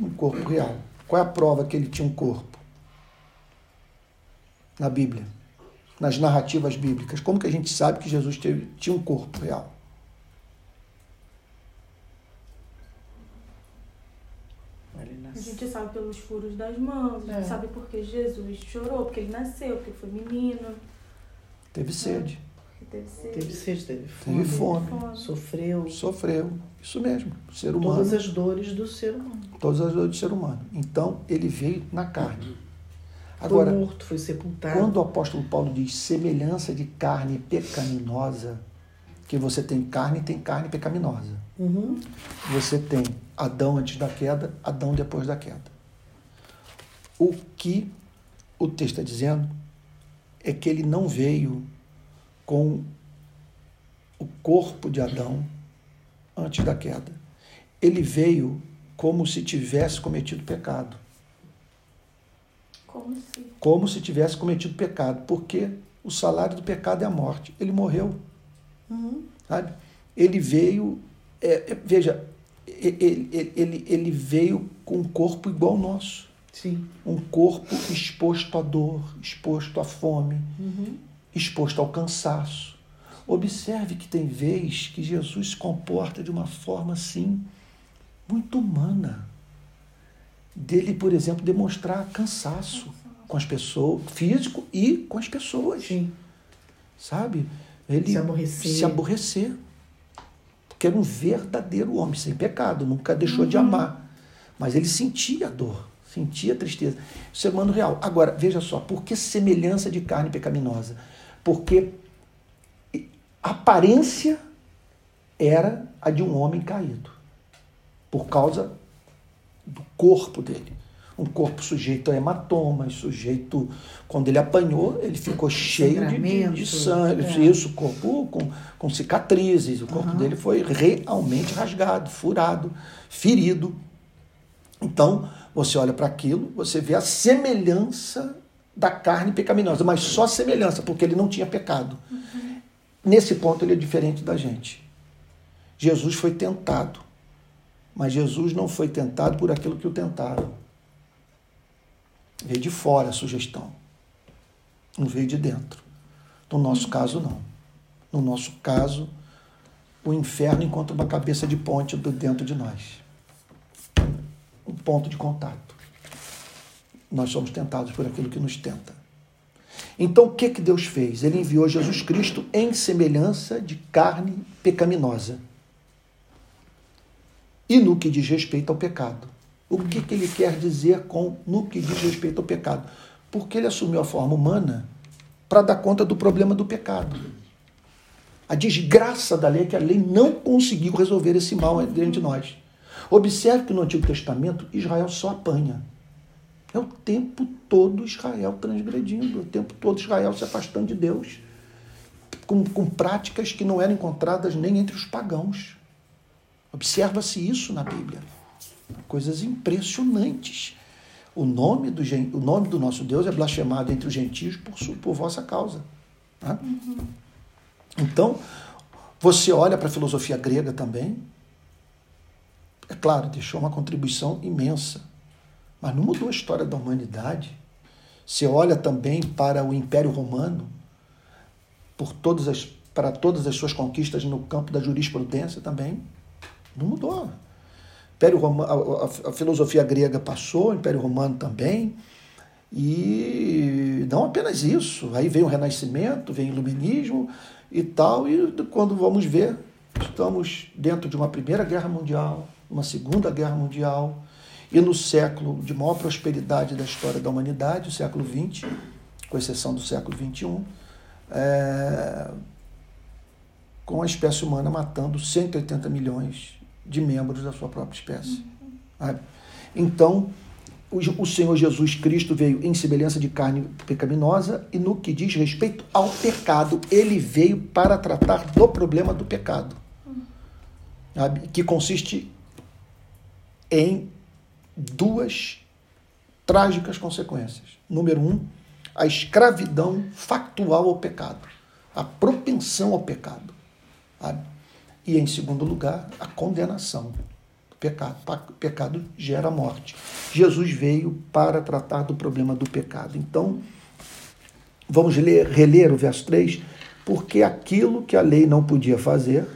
um corpo real. Qual é a prova que ele tinha um corpo? Na Bíblia, nas narrativas bíblicas. Como que a gente sabe que Jesus teve, tinha um corpo real? A gente sabe pelos furos das mãos, a gente é. sabe porque Jesus chorou, porque ele nasceu, porque foi menino. Teve sede. Teve sede. Teve sede, teve fome. Teve fome. Sofreu. Sofreu. Isso mesmo. O ser humano. Todas as dores do ser humano. Todas as dores do ser humano. Então, ele veio na carne. Agora, foi morto, foi sepultado. Quando o apóstolo Paulo diz semelhança de carne pecaminosa, que você tem carne e tem carne pecaminosa. Uhum. Você tem Adão antes da queda, Adão depois da queda. O que o texto está dizendo é que ele não veio com o corpo de Adão antes da queda. Ele veio como se tivesse cometido pecado. Como se? Como se tivesse cometido pecado, porque o salário do pecado é a morte. Ele morreu. Uhum. Sabe? Ele veio, é, é, veja, ele, ele, ele veio com um corpo igual ao nosso. Sim. Um corpo exposto à dor, exposto à fome, Uhum. Exposto ao cansaço. Observe que tem vez que Jesus se comporta de uma forma assim, muito humana. Dele, por exemplo, demonstrar cansaço com as pessoas, físico e com as pessoas. Sim. Sabe? Ele Se aborrecer. se aborrecer. Porque era um verdadeiro homem, sem pecado, nunca deixou de amar. Mas ele sentia dor, sentia tristeza. Ser humano real. Agora, veja só, por que semelhança de carne pecaminosa? Porque a aparência era a de um homem caído, por causa do corpo dele. Um corpo sujeito a hematomas, sujeito. Quando ele apanhou, ele ficou cheio de, de, sangue. é. Isso, corpo com, com cicatrizes. O corpo Aham. dele foi realmente rasgado, furado, ferido. Então, você olha para aquilo, você vê a semelhança da carne pecaminosa, mas só semelhança, porque ele não tinha pecado. Nesse ponto, ele é diferente da gente. Jesus foi tentado, mas Jesus não foi tentado por aquilo que o tentaram. Veio de fora a sugestão, não veio de dentro. No nosso caso, não. No nosso caso, o inferno encontra uma cabeça de ponte dentro de nós um ponto de contato. Nós somos tentados por aquilo que nos tenta. Então, o que, que Deus fez? Ele enviou Jesus Cristo em semelhança de carne pecaminosa. E no que diz respeito ao pecado. O que, que ele quer dizer com no que diz respeito ao pecado? Porque ele assumiu a forma humana para dar conta do problema do pecado. A desgraça da lei é que a lei não conseguiu resolver esse mal dentro de nós. Observe que no Antigo Testamento Israel só apanha. É o tempo todo Israel transgredindo, o tempo todo Israel se afastando de Deus, com, com práticas que não eram encontradas nem entre os pagãos. Observa-se isso na Bíblia. Coisas impressionantes. O nome, do, o nome do nosso Deus é blasfemado entre os gentios por, por vossa causa. tá? Então, você olha para a filosofia grega também, é claro, deixou uma contribuição imensa, mas não mudou a história da humanidade. Você olha também para o Império Romano, por todas as, para todas as suas conquistas no campo da jurisprudência também, não mudou. Império Roma, a, a- a filosofia grega passou, o Império Romano também, e não apenas isso. Aí vem o Renascimento, vem o Iluminismo e tal, e quando vamos ver, estamos dentro de uma Primeira Guerra Mundial, uma Segunda Guerra Mundial, e no século de maior prosperidade da história da humanidade, o século XX, com exceção do século XXI, é, com a espécie humana matando 180 milhões de membros da sua própria espécie. sabe? Então, o, Senhor Jesus Cristo veio em semelhança de carne pecaminosa e no que diz respeito ao pecado, ele veio para tratar do problema do pecado, que consiste em duas trágicas consequências. Número um, a escravidão factual ao pecado, a propensão ao pecado. sabe? E, em segundo lugar, a condenação do pecado. O pecado gera morte. Jesus veio para tratar do problema do pecado. Então, vamos ler, reler o verso 3, porque aquilo que a lei não podia fazer,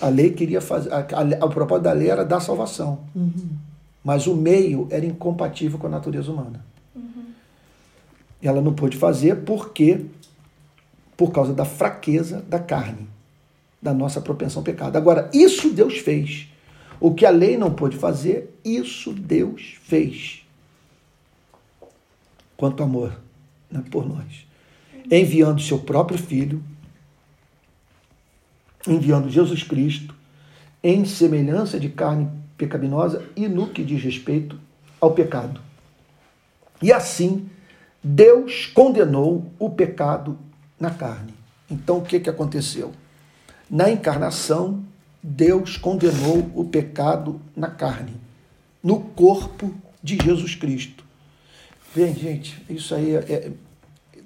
a lei queria fazer, a, a, a propósito da lei era dar salvação. Mas o meio era incompatível com a natureza humana. E ela não pôde fazer porque por causa da fraqueza da carne, da nossa propensão ao pecado. Agora, isso Deus fez. O que a lei não pôde fazer, isso Deus fez. Quanto amor né, por nós. Enviando seu próprio filho enviando Jesus Cristo em semelhança de carne pecaminosa e no que diz respeito ao pecado. E assim, Deus condenou o pecado na carne. Então, o que, que aconteceu? Na encarnação, Deus condenou o pecado na carne, no corpo de Jesus Cristo. Bem, gente, isso aí é,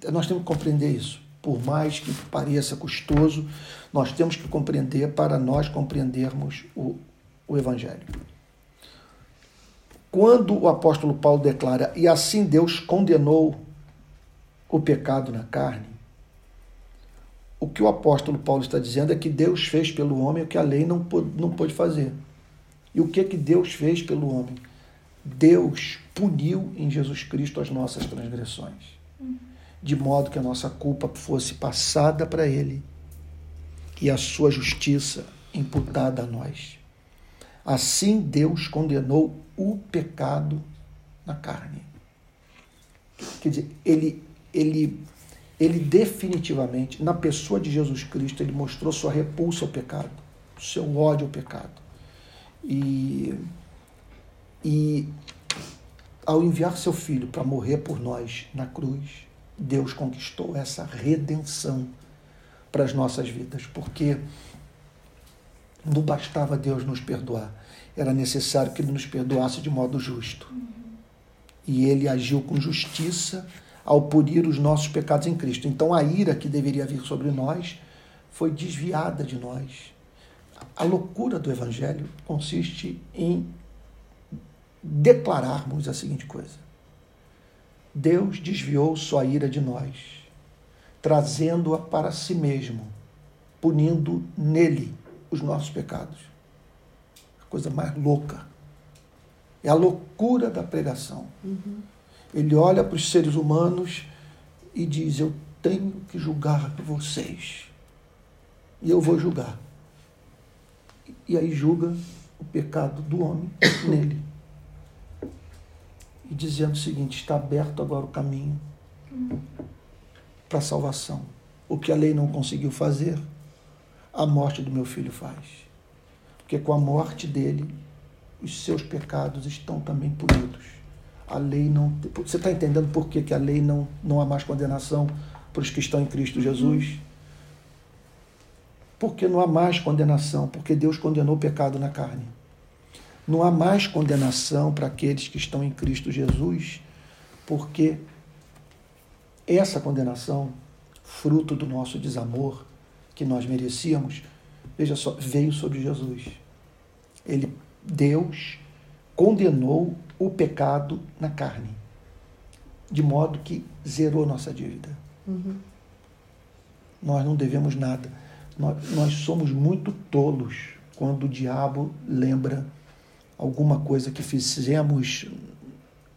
é, nós temos que compreender isso. Por mais que pareça custoso, nós temos que compreender para nós compreendermos o, o Evangelho. Quando o apóstolo Paulo declara, e assim Deus condenou o pecado na carne, o que o apóstolo Paulo está dizendo é que Deus fez pelo homem o que a lei não pôde, não pôde fazer. E o que, que Deus fez pelo homem? Deus puniu em Jesus Cristo as nossas transgressões, de modo que a nossa culpa fosse passada para Ele e a sua justiça imputada a nós. Assim Deus condenou o pecado na carne. Quer dizer, ele, ele, ele definitivamente, na pessoa de Jesus Cristo, ele mostrou sua repulsa ao pecado, seu ódio ao pecado. E, e ao enviar seu filho para morrer por nós na cruz, Deus conquistou essa redenção para as nossas vidas, porque não bastava Deus nos perdoar, era necessário que Ele nos perdoasse de modo justo. E Ele agiu com justiça ao punir os nossos pecados em Cristo. Então a ira que deveria vir sobre nós foi desviada de nós. A loucura do Evangelho consiste em declararmos a seguinte coisa: Deus desviou sua ira de nós, trazendo-a para si mesmo, punindo nele os nossos pecados. A coisa mais louca. É a loucura da pregação. Uhum. Ele olha para os seres humanos e diz: Eu tenho que julgar vocês. E eu vou julgar. E aí julga o pecado do homem nele. E dizendo o seguinte: está aberto agora o caminho uhum. para a salvação. O que a lei não conseguiu fazer, a morte do meu filho faz. Porque com a morte dele, os seus pecados estão também punidos. A lei não. Você está entendendo por que, que a lei não, não há mais condenação para os que estão em Cristo Jesus? Porque não há mais condenação, porque Deus condenou o pecado na carne. Não há mais condenação para aqueles que estão em Cristo Jesus, porque essa condenação, fruto do nosso desamor, que nós merecíamos, veja só, veio sobre Jesus. Ele, Deus, condenou o pecado na carne, de modo que zerou nossa dívida. Uhum. Nós não devemos nada. Nós, nós somos muito tolos quando o diabo lembra alguma coisa que fizemos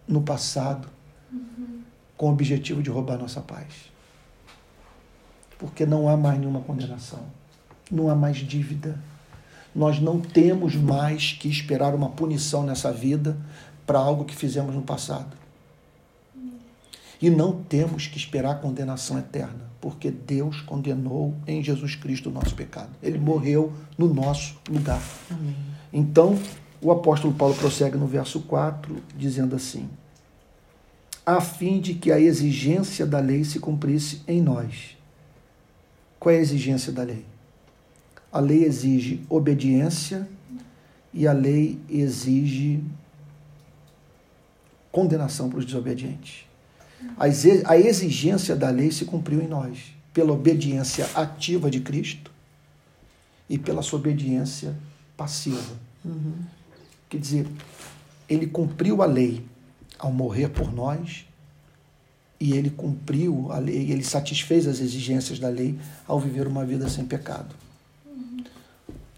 no passado uhum. com o objetivo de roubar nossa paz porque não há mais nenhuma condenação, não há mais dívida. Nós não temos mais que esperar uma punição nessa vida para algo que fizemos no passado. E não temos que esperar condenação eterna, porque Deus condenou em Jesus Cristo o nosso pecado. Ele morreu no nosso lugar. Amém. Então, o apóstolo Paulo prossegue no verso 4, dizendo assim: a fim de que a exigência da lei se cumprisse em nós qual é a exigência da lei? A lei exige obediência e a lei exige condenação para os desobedientes. A exigência da lei se cumpriu em nós pela obediência ativa de Cristo e pela sua obediência passiva. Uhum. Quer dizer, ele cumpriu a lei ao morrer por nós e ele cumpriu a lei, ele satisfez as exigências da lei ao viver uma vida sem pecado.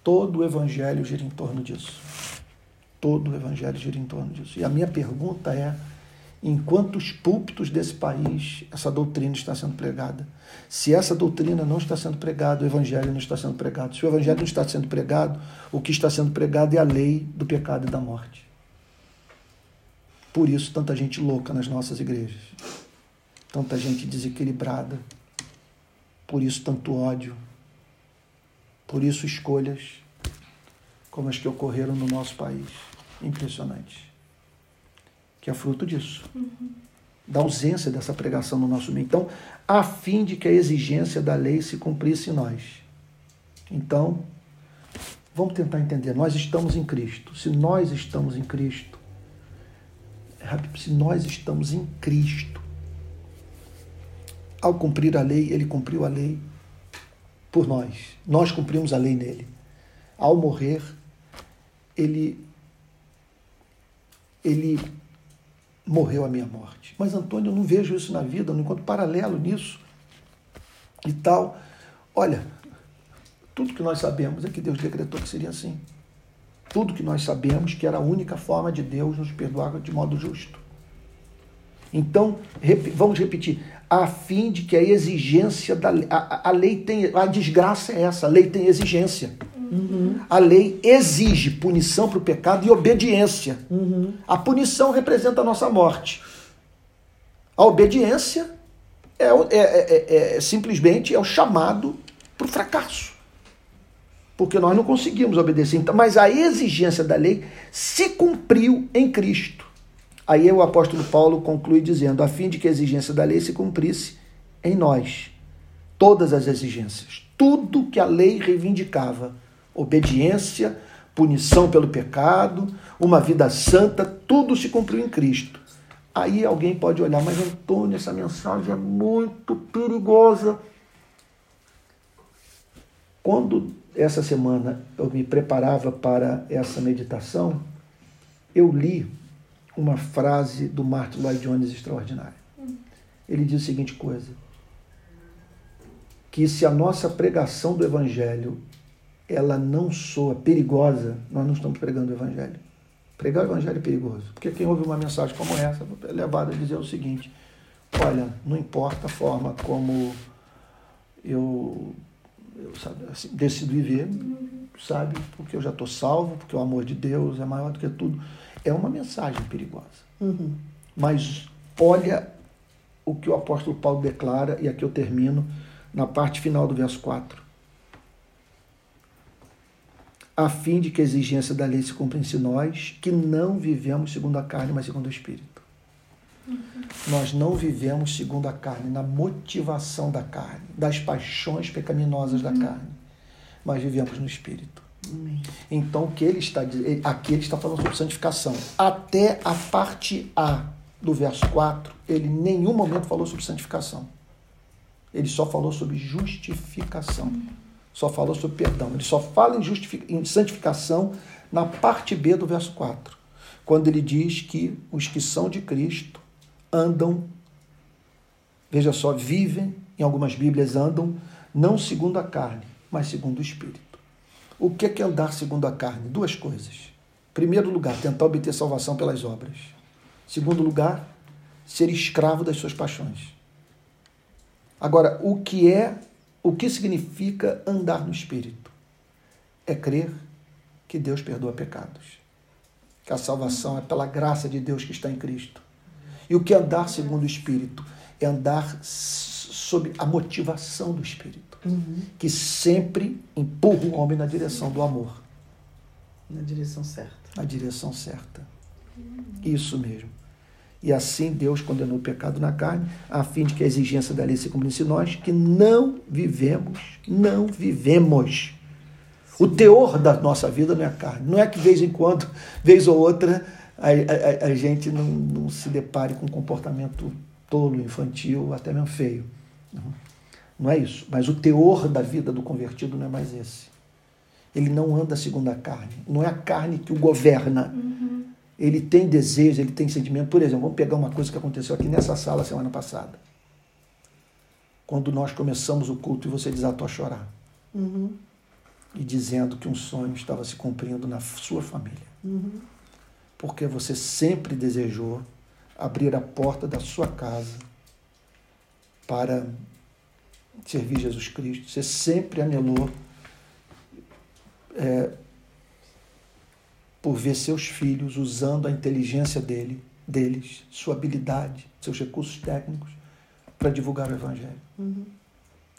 Todo o evangelho gira em torno disso. Todo o evangelho gira em torno disso. E a minha pergunta é: em quantos púlpitos desse país essa doutrina está sendo pregada? Se essa doutrina não está sendo pregada, o evangelho não está sendo pregado. Se o evangelho não está sendo pregado, o que está sendo pregado é a lei do pecado e da morte. Por isso, tanta gente louca nas nossas igrejas tanta gente desequilibrada, por isso tanto ódio, Por isso, escolhas como as que ocorreram no nosso país. Impressionante. Que é fruto disso. Uhum. Da ausência dessa pregação no nosso meio. Então, a fim de que a exigência da lei se cumprisse em nós. Então, vamos tentar entender. Nós estamos em Cristo. Se nós estamos em Cristo, se nós estamos em Cristo, ao cumprir a lei, ele cumpriu a lei por nós. Nós cumprimos a lei nele. Ao morrer, ele ele morreu a minha morte. Mas Antônio, eu não vejo isso na vida, não encontro paralelo nisso e tal. Olha, tudo que nós sabemos é que Deus decretou que seria assim. Tudo que nós sabemos que era a única forma de Deus nos perdoar de modo justo. Então, vamos repetir, a fim de que a exigência da lei, a, a lei tem, a desgraça é essa, a lei tem exigência. Uhum. A lei exige punição para o pecado e obediência. Uhum. A punição representa a nossa morte. A obediência é, é, é, é simplesmente é o chamado para o fracasso. Porque nós não conseguimos obedecer. Então, mas a exigência da lei se cumpriu em Cristo. Aí o apóstolo Paulo conclui dizendo: a fim de que a exigência da lei se cumprisse em nós. Todas as exigências, tudo que a lei reivindicava, obediência, punição pelo pecado, uma vida santa, tudo se cumpriu em Cristo. Aí alguém pode olhar, mas Antônio, essa mensagem é muito perigosa. Quando essa semana eu me preparava para essa meditação, eu li uma frase do Martin Lloyd Jones extraordinária. Ele diz a seguinte coisa: que se a nossa pregação do evangelho ela não soa perigosa, nós não estamos pregando o evangelho. Pregar o evangelho é perigoso, porque quem ouve uma mensagem como essa é levado a dizer o seguinte: olha, não importa a forma como eu, eu sabe, assim, decido viver, sabe, porque eu já estou salvo, porque o amor de Deus é maior do que tudo é uma mensagem perigosa. Uhum. Mas olha o que o apóstolo Paulo declara, e aqui eu termino, na parte final do verso 4. A fim de que a exigência da lei se cumpra em nós, que não vivemos segundo a carne, mas segundo o Espírito. Uhum. Nós não vivemos segundo a carne, na motivação da carne, das paixões pecaminosas uhum. da carne, mas vivemos no Espírito. Então, o que ele está aqui ele está falando sobre santificação. Até a parte A do verso 4, ele em nenhum momento falou sobre santificação. Ele só falou sobre justificação. Só falou sobre perdão. Ele só fala em, em santificação na parte B do verso 4, quando ele diz que os que são de Cristo andam, veja só, vivem, em algumas Bíblias andam, não segundo a carne, mas segundo o Espírito. O que é andar segundo a carne? Duas coisas. Primeiro lugar, tentar obter salvação pelas obras. Segundo lugar, ser escravo das suas paixões. Agora, o que é, o que significa andar no espírito? É crer que Deus perdoa pecados. Que a salvação é pela graça de Deus que está em Cristo. E o que é andar segundo o espírito? É andar sob a motivação do espírito uhum. que sempre empurra o homem na direção do amor. Na direção certa. Na direção certa. Isso mesmo. E assim Deus condenou o pecado na carne, a fim de que a exigência da lei se cumprisse nós, que não vivemos, não vivemos. O teor da nossa vida não é a carne. Não é que, vez em quando, vez ou outra, a, a, a gente não, não, se depare com um comportamento tolo, infantil, até mesmo feio. Não. Não é isso. Mas o teor da vida do convertido não é mais esse. Ele não anda segundo a carne. Não é a carne que o governa. Uhum. Ele tem desejo, ele tem sentimento. Por exemplo, vamos pegar uma coisa que aconteceu aqui nessa sala semana passada. Quando nós começamos o culto e você desatou a chorar. Uhum. E dizendo que um sonho estava se cumprindo na sua família. Uhum. Porque você sempre desejou abrir a porta da sua casa para servir Jesus Cristo. Você sempre anelou é, por ver seus filhos usando a inteligência dele, deles, sua habilidade, seus recursos técnicos para divulgar o Evangelho. Uhum.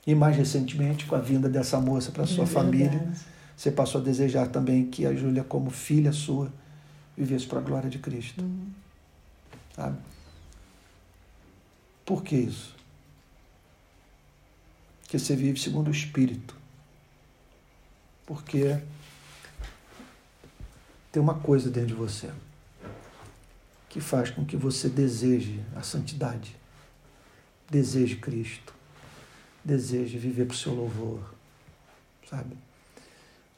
E mais recentemente, com a vinda dessa moça para sua é família, você passou a desejar também que a Júlia, como filha sua, vivesse para a glória de Cristo. Uhum. Sabe? Por que isso? Porque você vive segundo o Espírito. Porque tem uma coisa dentro de você que faz com que você deseje a santidade, deseje Cristo, deseje viver para o seu louvor, sabe?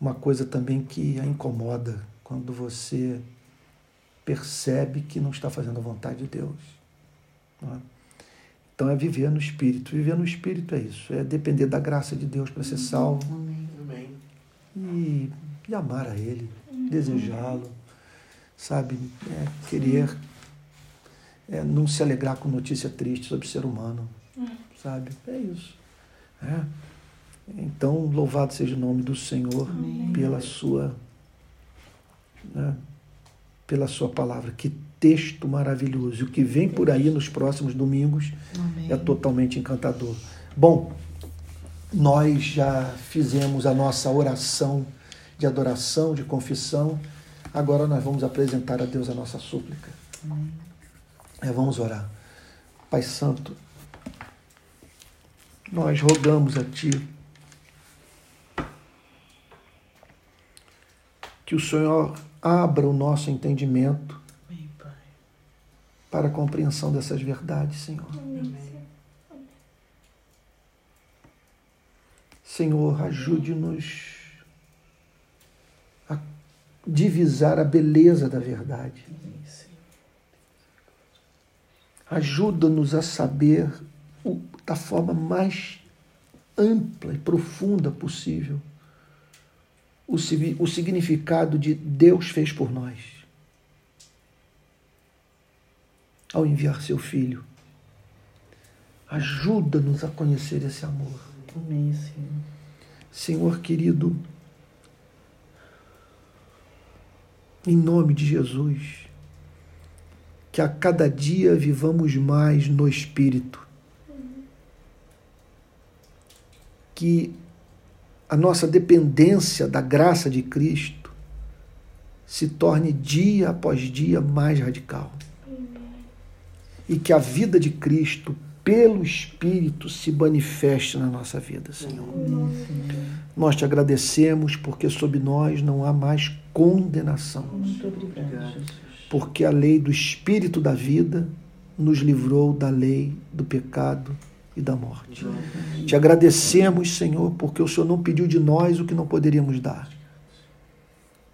Uma coisa também que a incomoda quando você percebe que não está fazendo a vontade de Deus. É? Então é viver no Espírito. Viver no Espírito é isso, é depender da graça de Deus para ser salvo. Amém. E, e amar a Ele, desejá-lo, sabe? É, querer é, não se alegrar com notícia triste sobre o ser humano, sabe? É isso. É. Então, louvado seja o nome do Senhor Amém. pela sua né, pela sua palavra. Que texto maravilhoso. E o que vem por aí nos próximos domingos Amém. é totalmente encantador. Bom, nós já fizemos a nossa oração de adoração, de confissão. Agora nós vamos apresentar a Deus a nossa súplica. É, vamos orar. Pai Santo, nós rogamos a Ti que o Senhor abra o nosso entendimento para a compreensão dessas verdades, Senhor. Senhor, ajude-nos a divisar a beleza da verdade. Ajuda-nos a saber o, da forma mais ampla e profunda possível o, o significado de Deus fez por nós ao enviar seu Filho. Ajuda-nos a conhecer esse amor. Amém, Senhor. Senhor querido, em nome de Jesus, que a cada dia vivamos mais no Espírito. Que a nossa dependência da graça de Cristo se torne dia após dia mais radical. E que a vida de Cristo, pelo Espírito, se manifeste na nossa vida, Senhor. Nós te agradecemos porque sob nós não há mais condenação. Muito obrigado. Porque a lei do Espírito da vida nos livrou da lei do pecado e da morte. Te agradecemos, Senhor, porque o Senhor não pediu de nós o que não poderíamos dar.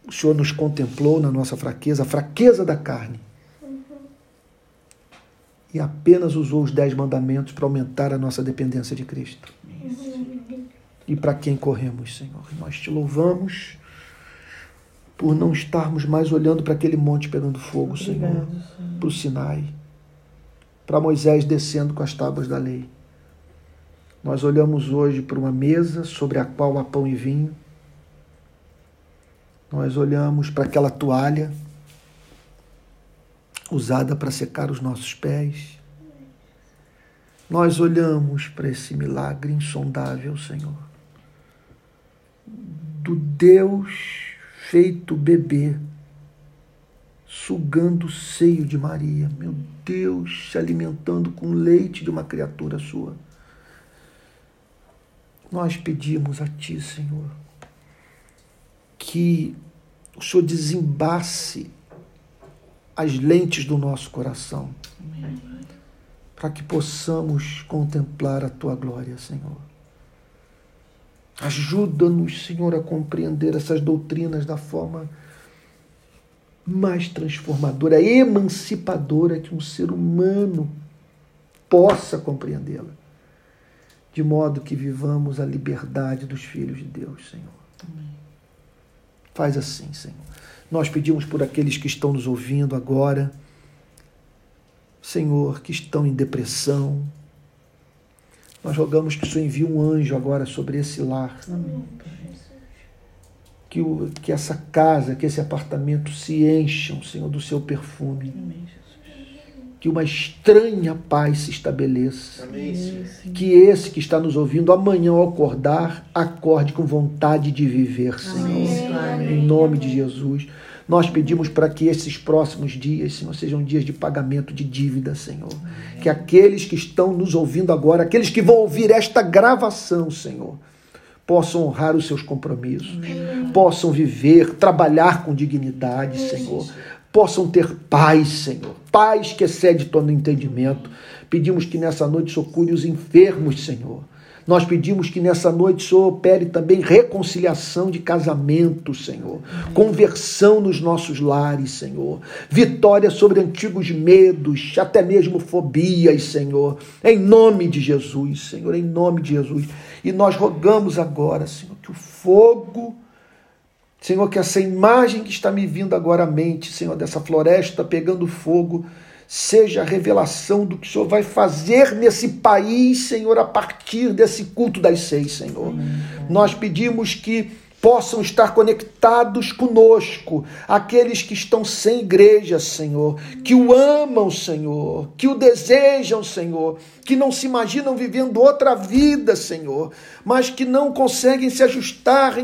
O Senhor nos contemplou na nossa fraqueza, a fraqueza da carne. E apenas usou os dez mandamentos para aumentar a nossa dependência de Cristo. E para quem corremos, Senhor? Nós te louvamos por não estarmos mais olhando para aquele monte pegando fogo, Senhor, para o Sinai, para Moisés descendo com as tábuas da lei. Nós olhamos hoje para uma mesa sobre a qual há pão e vinho. Nós olhamos para aquela toalha usada para secar os nossos pés. Nós olhamos para esse milagre insondável, Senhor, do Deus feito bebê, sugando o seio de Maria, meu Deus, se alimentando com leite de uma criatura sua nós pedimos a Ti, Senhor, que o Senhor desembace as lentes do nosso coração, para que possamos contemplar a Tua glória, Senhor. Ajuda-nos, Senhor, a compreender essas doutrinas da forma mais transformadora, emancipadora que um ser humano possa compreendê-la de modo que vivamos a liberdade dos filhos de Deus, Senhor. Amém. Faz assim, Senhor. Nós pedimos por aqueles que estão nos ouvindo agora, Senhor, que estão em depressão. Nós rogamos que o Senhor envie um anjo agora sobre esse lar. Amém. Que, o, que essa casa, que esse apartamento se encham, Senhor, do seu perfume. Amém, que uma estranha paz se estabeleça. Amém. Que esse que está nos ouvindo amanhã ao acordar, acorde com vontade de viver, Senhor. Amém. Em nome de Jesus. Nós pedimos para que esses próximos dias, Senhor, sejam dias de pagamento de dívida, Senhor. Amém. Que aqueles que estão nos ouvindo agora, aqueles que vão ouvir esta gravação, Senhor, possam honrar os seus compromissos, Amém. possam viver, trabalhar com dignidade, Senhor, possam ter paz, Senhor, paz que excede todo entendimento. Pedimos que nessa noite socure os enfermos, Senhor. Nós pedimos que nessa noite o Senhor opere também reconciliação de casamento, Senhor. Conversão nos nossos lares, Senhor. Vitória sobre antigos medos, até mesmo fobias, Senhor. Em nome de Jesus, Senhor, em nome de Jesus. E nós rogamos agora, Senhor, que o fogo Senhor, que essa imagem que está me vindo agora à mente, Senhor, dessa floresta pegando fogo, seja a revelação do que o Senhor vai fazer nesse país, Senhor, a partir desse culto das seis, Senhor. Nós pedimos que possam estar conectados conosco, aqueles que estão sem igreja, Senhor, que o amam, Senhor, que o desejam, Senhor, que não se imaginam vivendo outra vida, Senhor, mas que não conseguem se ajustar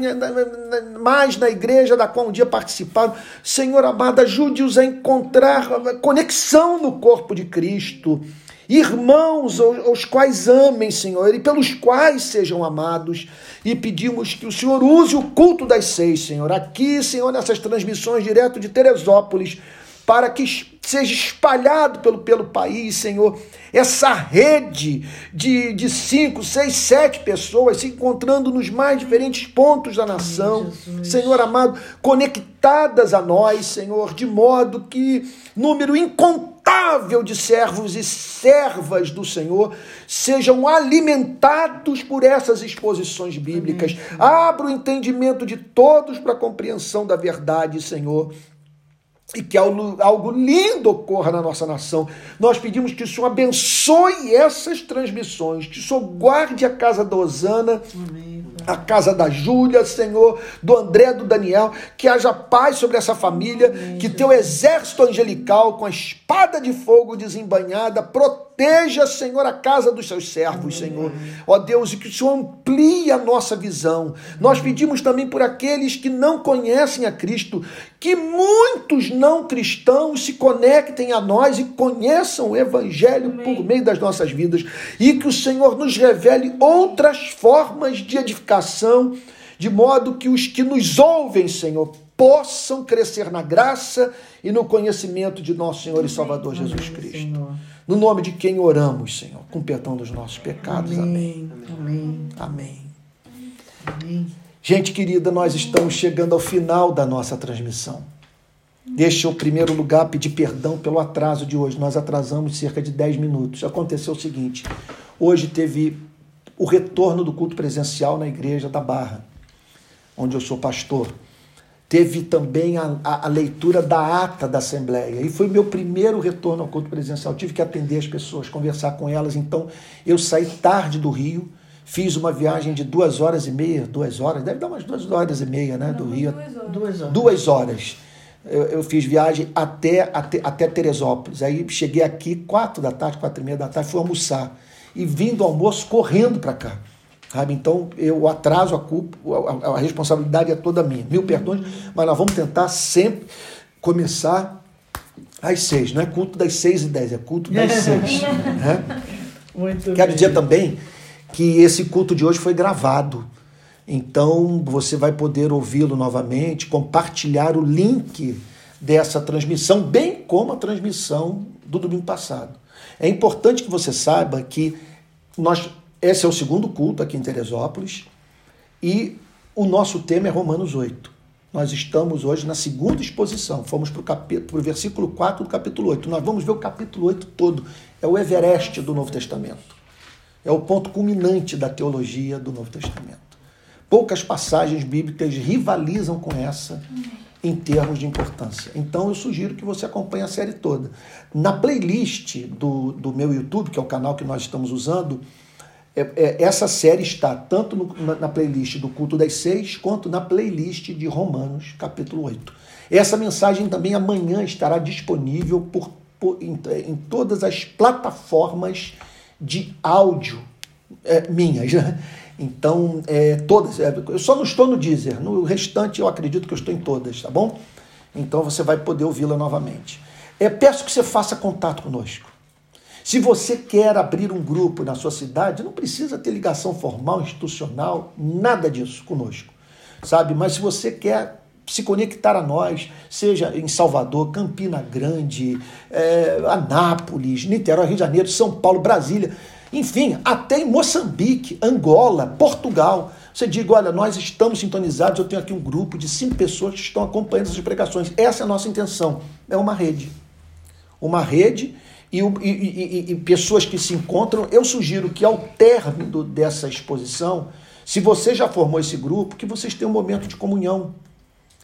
mais na igreja da qual um dia participaram. Senhor amado, ajude-os a encontrar conexão no corpo de Cristo irmãos aos quais amem, Senhor, e pelos quais sejam amados. E pedimos que o Senhor use o culto das seis, Senhor, aqui, Senhor, nessas transmissões direto de Teresópolis, para que seja espalhado pelo, pelo país, Senhor, essa rede de, de cinco, seis, sete pessoas se encontrando nos mais diferentes pontos da nação, Senhor amado, conectadas a nós, Senhor, de modo que número incontável de servos e servas do Senhor sejam alimentados por essas exposições bíblicas. Abra o entendimento de todos para a compreensão da verdade, Senhor e que algo lindo ocorra na nossa nação. Nós pedimos que o Senhor abençoe essas transmissões, que o Senhor guarde a casa da Osana, a casa da Júlia, Senhor, do André, do Daniel, que haja paz sobre essa família, Amém, que teu exército angelical com a espada de fogo desembanhada proteja, Senhor, a casa dos seus servos, Amém. Senhor. Ó Deus, e que o Senhor amplie a nossa visão. Nós pedimos também por aqueles que não conhecem a Cristo, que muitos não cristãos se conectem a nós e conheçam o Evangelho Amém. por meio das nossas vidas e que o Senhor nos revele outras formas de edificação, de modo que os que nos ouvem, Senhor, possam crescer na graça e no conhecimento de nosso Senhor e Salvador Amém. Jesus Cristo. Senhor. No nome de quem oramos, Senhor, com perdão dos nossos pecados. Amém. Amém. Amém. Amém. Gente querida, nós estamos chegando ao final da nossa transmissão. Deixa eu, em primeiro lugar, pedir perdão pelo atraso de hoje. Nós atrasamos cerca de 10 minutos. Aconteceu o seguinte: hoje teve o retorno do culto presencial na igreja da Barra, onde eu sou pastor. Teve também a, a, a leitura da ata da Assembleia. E foi meu primeiro retorno ao culto presencial. Tive que atender as pessoas, conversar com elas. Então, eu saí tarde do Rio Fiz uma viagem de duas horas e meia, duas horas, deve dar umas duas horas e meia, né? Não, do Rio. Duas horas. Duas horas. Eu, eu, fiz viagem até, até, até Teresópolis. Aí cheguei aqui quatro da tarde, quatro e meia da tarde, fui almoçar. E vim do almoço correndo para cá. Sabe? Então, eu atraso a culpa, a, a, responsabilidade é toda minha. Mil perdões, mas nós vamos tentar sempre começar às seis. Não é culto das seis e dez, é culto das seis. né? Muito Quero bem. dizer também que esse culto de hoje foi gravado. Então você vai poder ouvi-lo novamente, compartilhar o link dessa transmissão, bem como a transmissão do domingo passado. É importante que você saiba que nós, esse é o segundo culto aqui em Teresópolis e o nosso tema é Romanos 8. Nós estamos hoje na segunda exposição. Fomos para o capítulo, versículo 4 do capítulo 8. Nós vamos ver o capítulo 8 todo. É o Everest do Novo Testamento. É o ponto culminante da teologia do Novo Testamento. Poucas passagens bíblicas rivalizam com essa em termos de importância. Então eu sugiro que você acompanhe a série toda. Na playlist do, do meu YouTube, que é o canal que nós estamos usando, é, é, essa série está tanto no, na, na, playlist do Culto das Seis, quanto na playlist de Romanos, capítulo 8. Essa mensagem também amanhã estará disponível por em, em todas as plataformas de áudio é, minhas. Né? Então, é, todas. É, eu só não estou no Deezer. No restante, eu acredito que eu estou em todas, tá bom? Então você vai poder ouvi-la novamente. É, peço que você faça contato conosco. Se você quer abrir um grupo na sua cidade, não precisa ter ligação formal, institucional, nada disso conosco, sabe? Mas se você quer se conectar a nós, seja em Salvador, Campina Grande, é, Anápolis, Niterói, Rio de Janeiro, São Paulo, Brasília, enfim, até em Moçambique, Angola, Portugal. Você diga, olha, nós estamos sintonizados, eu tenho aqui um grupo de cinco pessoas que estão acompanhando essas pregações. Essa é a nossa intenção. É uma rede. Uma rede e, e, e, e pessoas que se encontram. Eu sugiro que ao término dessa exposição, se você já formou esse grupo, que vocês tenham um momento de comunhão,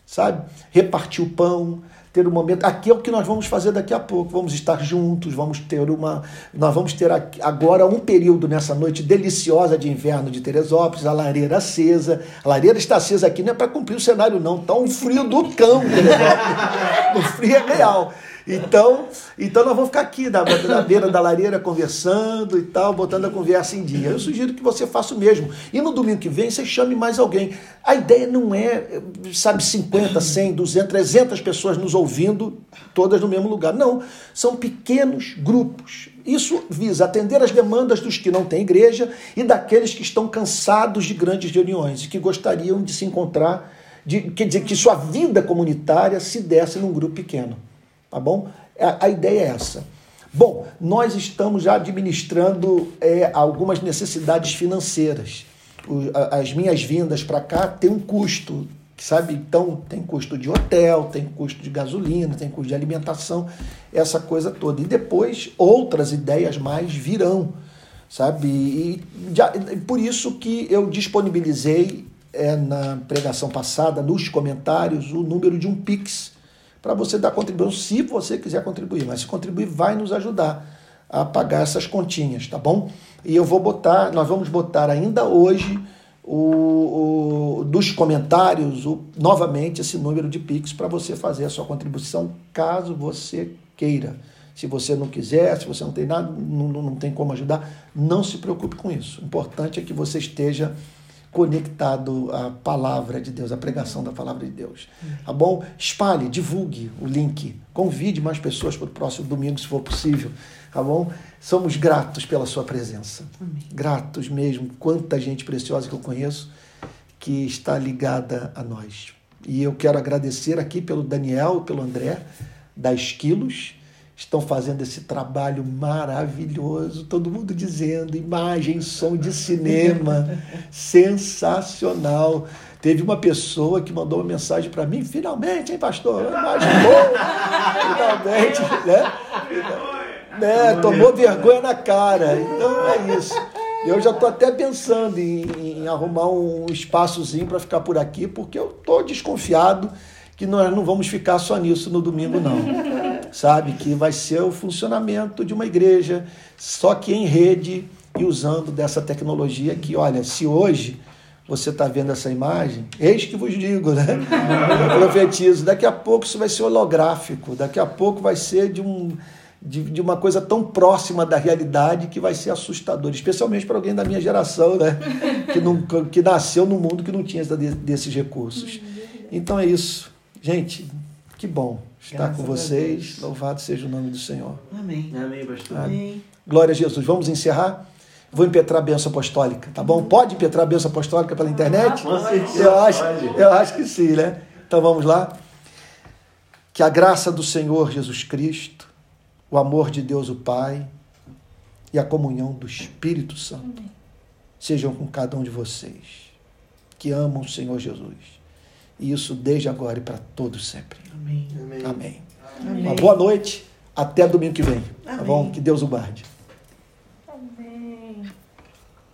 sabe? Repartir o pão, ter um momento. Aqui é o que nós vamos fazer daqui a pouco. Vamos estar juntos, vamos ter uma. Nós vamos ter agora um período nessa noite deliciosa de inverno de Teresópolis, a lareira acesa. A lareira está acesa aqui não é para cumprir o cenário, não. Está um frio do cão, Teresópolis. o frio é real. Então, então nós vamos ficar aqui na, na beira da lareira conversando e tal, botando a conversa em dia. Eu sugiro que você faça o mesmo. E no domingo que vem você chame mais alguém. A ideia não é, sabe, 50, 100, 200, 300 pessoas nos ouvindo, todas no mesmo lugar. Não, são pequenos grupos. Isso visa atender as demandas dos que não têm igreja e daqueles que estão cansados de grandes reuniões e que gostariam de se encontrar, de, quer dizer, que sua vida comunitária se desse num grupo pequeno. Tá bom? A, a ideia é essa. Bom, nós estamos já administrando é, algumas necessidades financeiras. O, a, as minhas vindas para cá têm um custo, sabe? Então, tem custo de hotel, tem custo de gasolina, tem custo de alimentação, essa coisa toda. E depois outras ideias mais virão, sabe? E, já, por isso que eu disponibilizei é, na pregação passada, nos comentários, o número de um Pix para você dar contribuição, se você quiser contribuir. Mas se contribuir, vai nos ajudar a pagar essas continhas, tá bom? E eu vou botar, nós vamos botar ainda hoje o, o dos comentários o, novamente esse número de Pix para você fazer a sua contribuição, caso você queira. Se você não quiser, se você não tem nada, não, não tem como ajudar, não se preocupe com isso. O importante é que você esteja conectado à palavra de Deus, à pregação da palavra de Deus. Tá bom? Espalhe, divulgue o link, convide mais pessoas para o próximo domingo, se for possível. Tá bom? Somos gratos pela sua presença. Amém. Gratos mesmo. Quanta gente preciosa que eu conheço que está ligada a nós. E eu quero agradecer aqui pelo Daniel, pelo André, da Esquilos, estão fazendo esse trabalho maravilhoso, todo mundo dizendo imagem, som de cinema, sensacional. Teve uma pessoa que mandou uma mensagem para mim, finalmente, hein, pastor? Imagem boa, finalmente, né? né? Tomou vergonha na cara. Então é isso. Eu já estou até pensando em, em, arrumar um espaçozinho para ficar por aqui, porque eu estou desconfiado que nós não vamos ficar só nisso no domingo, não sabe? Que vai ser o funcionamento de uma igreja, só que em rede e usando dessa tecnologia que, olha, se hoje você está vendo essa imagem, eis que vos digo, né? Eu profetizo, daqui a pouco isso vai ser holográfico, daqui a pouco vai ser de um. De, de uma coisa tão próxima da realidade que vai ser assustador, especialmente para alguém da minha geração, né? que, não, que nasceu num mundo que não tinha desses recursos. Então é isso. Gente, que bom estar Graças com vocês. Louvado seja o nome do Senhor. Amém. Amém, pastor. Amém. Glória a Jesus. Vamos encerrar? Vou impetrar a benção apostólica, tá bom? Pode impetrar a benção apostólica pela internet? eu acho, eu acho que sim, né? Então vamos lá. Que a graça do Senhor Jesus Cristo, o amor de Deus o Pai e a comunhão do Espírito Santo sejam com cada um de vocês que amam o Senhor Jesus. E isso desde agora e para todos sempre. Amém. Amém. Amém. Uma boa noite. Até domingo que vem. Tá bom? Que Deus o guarde.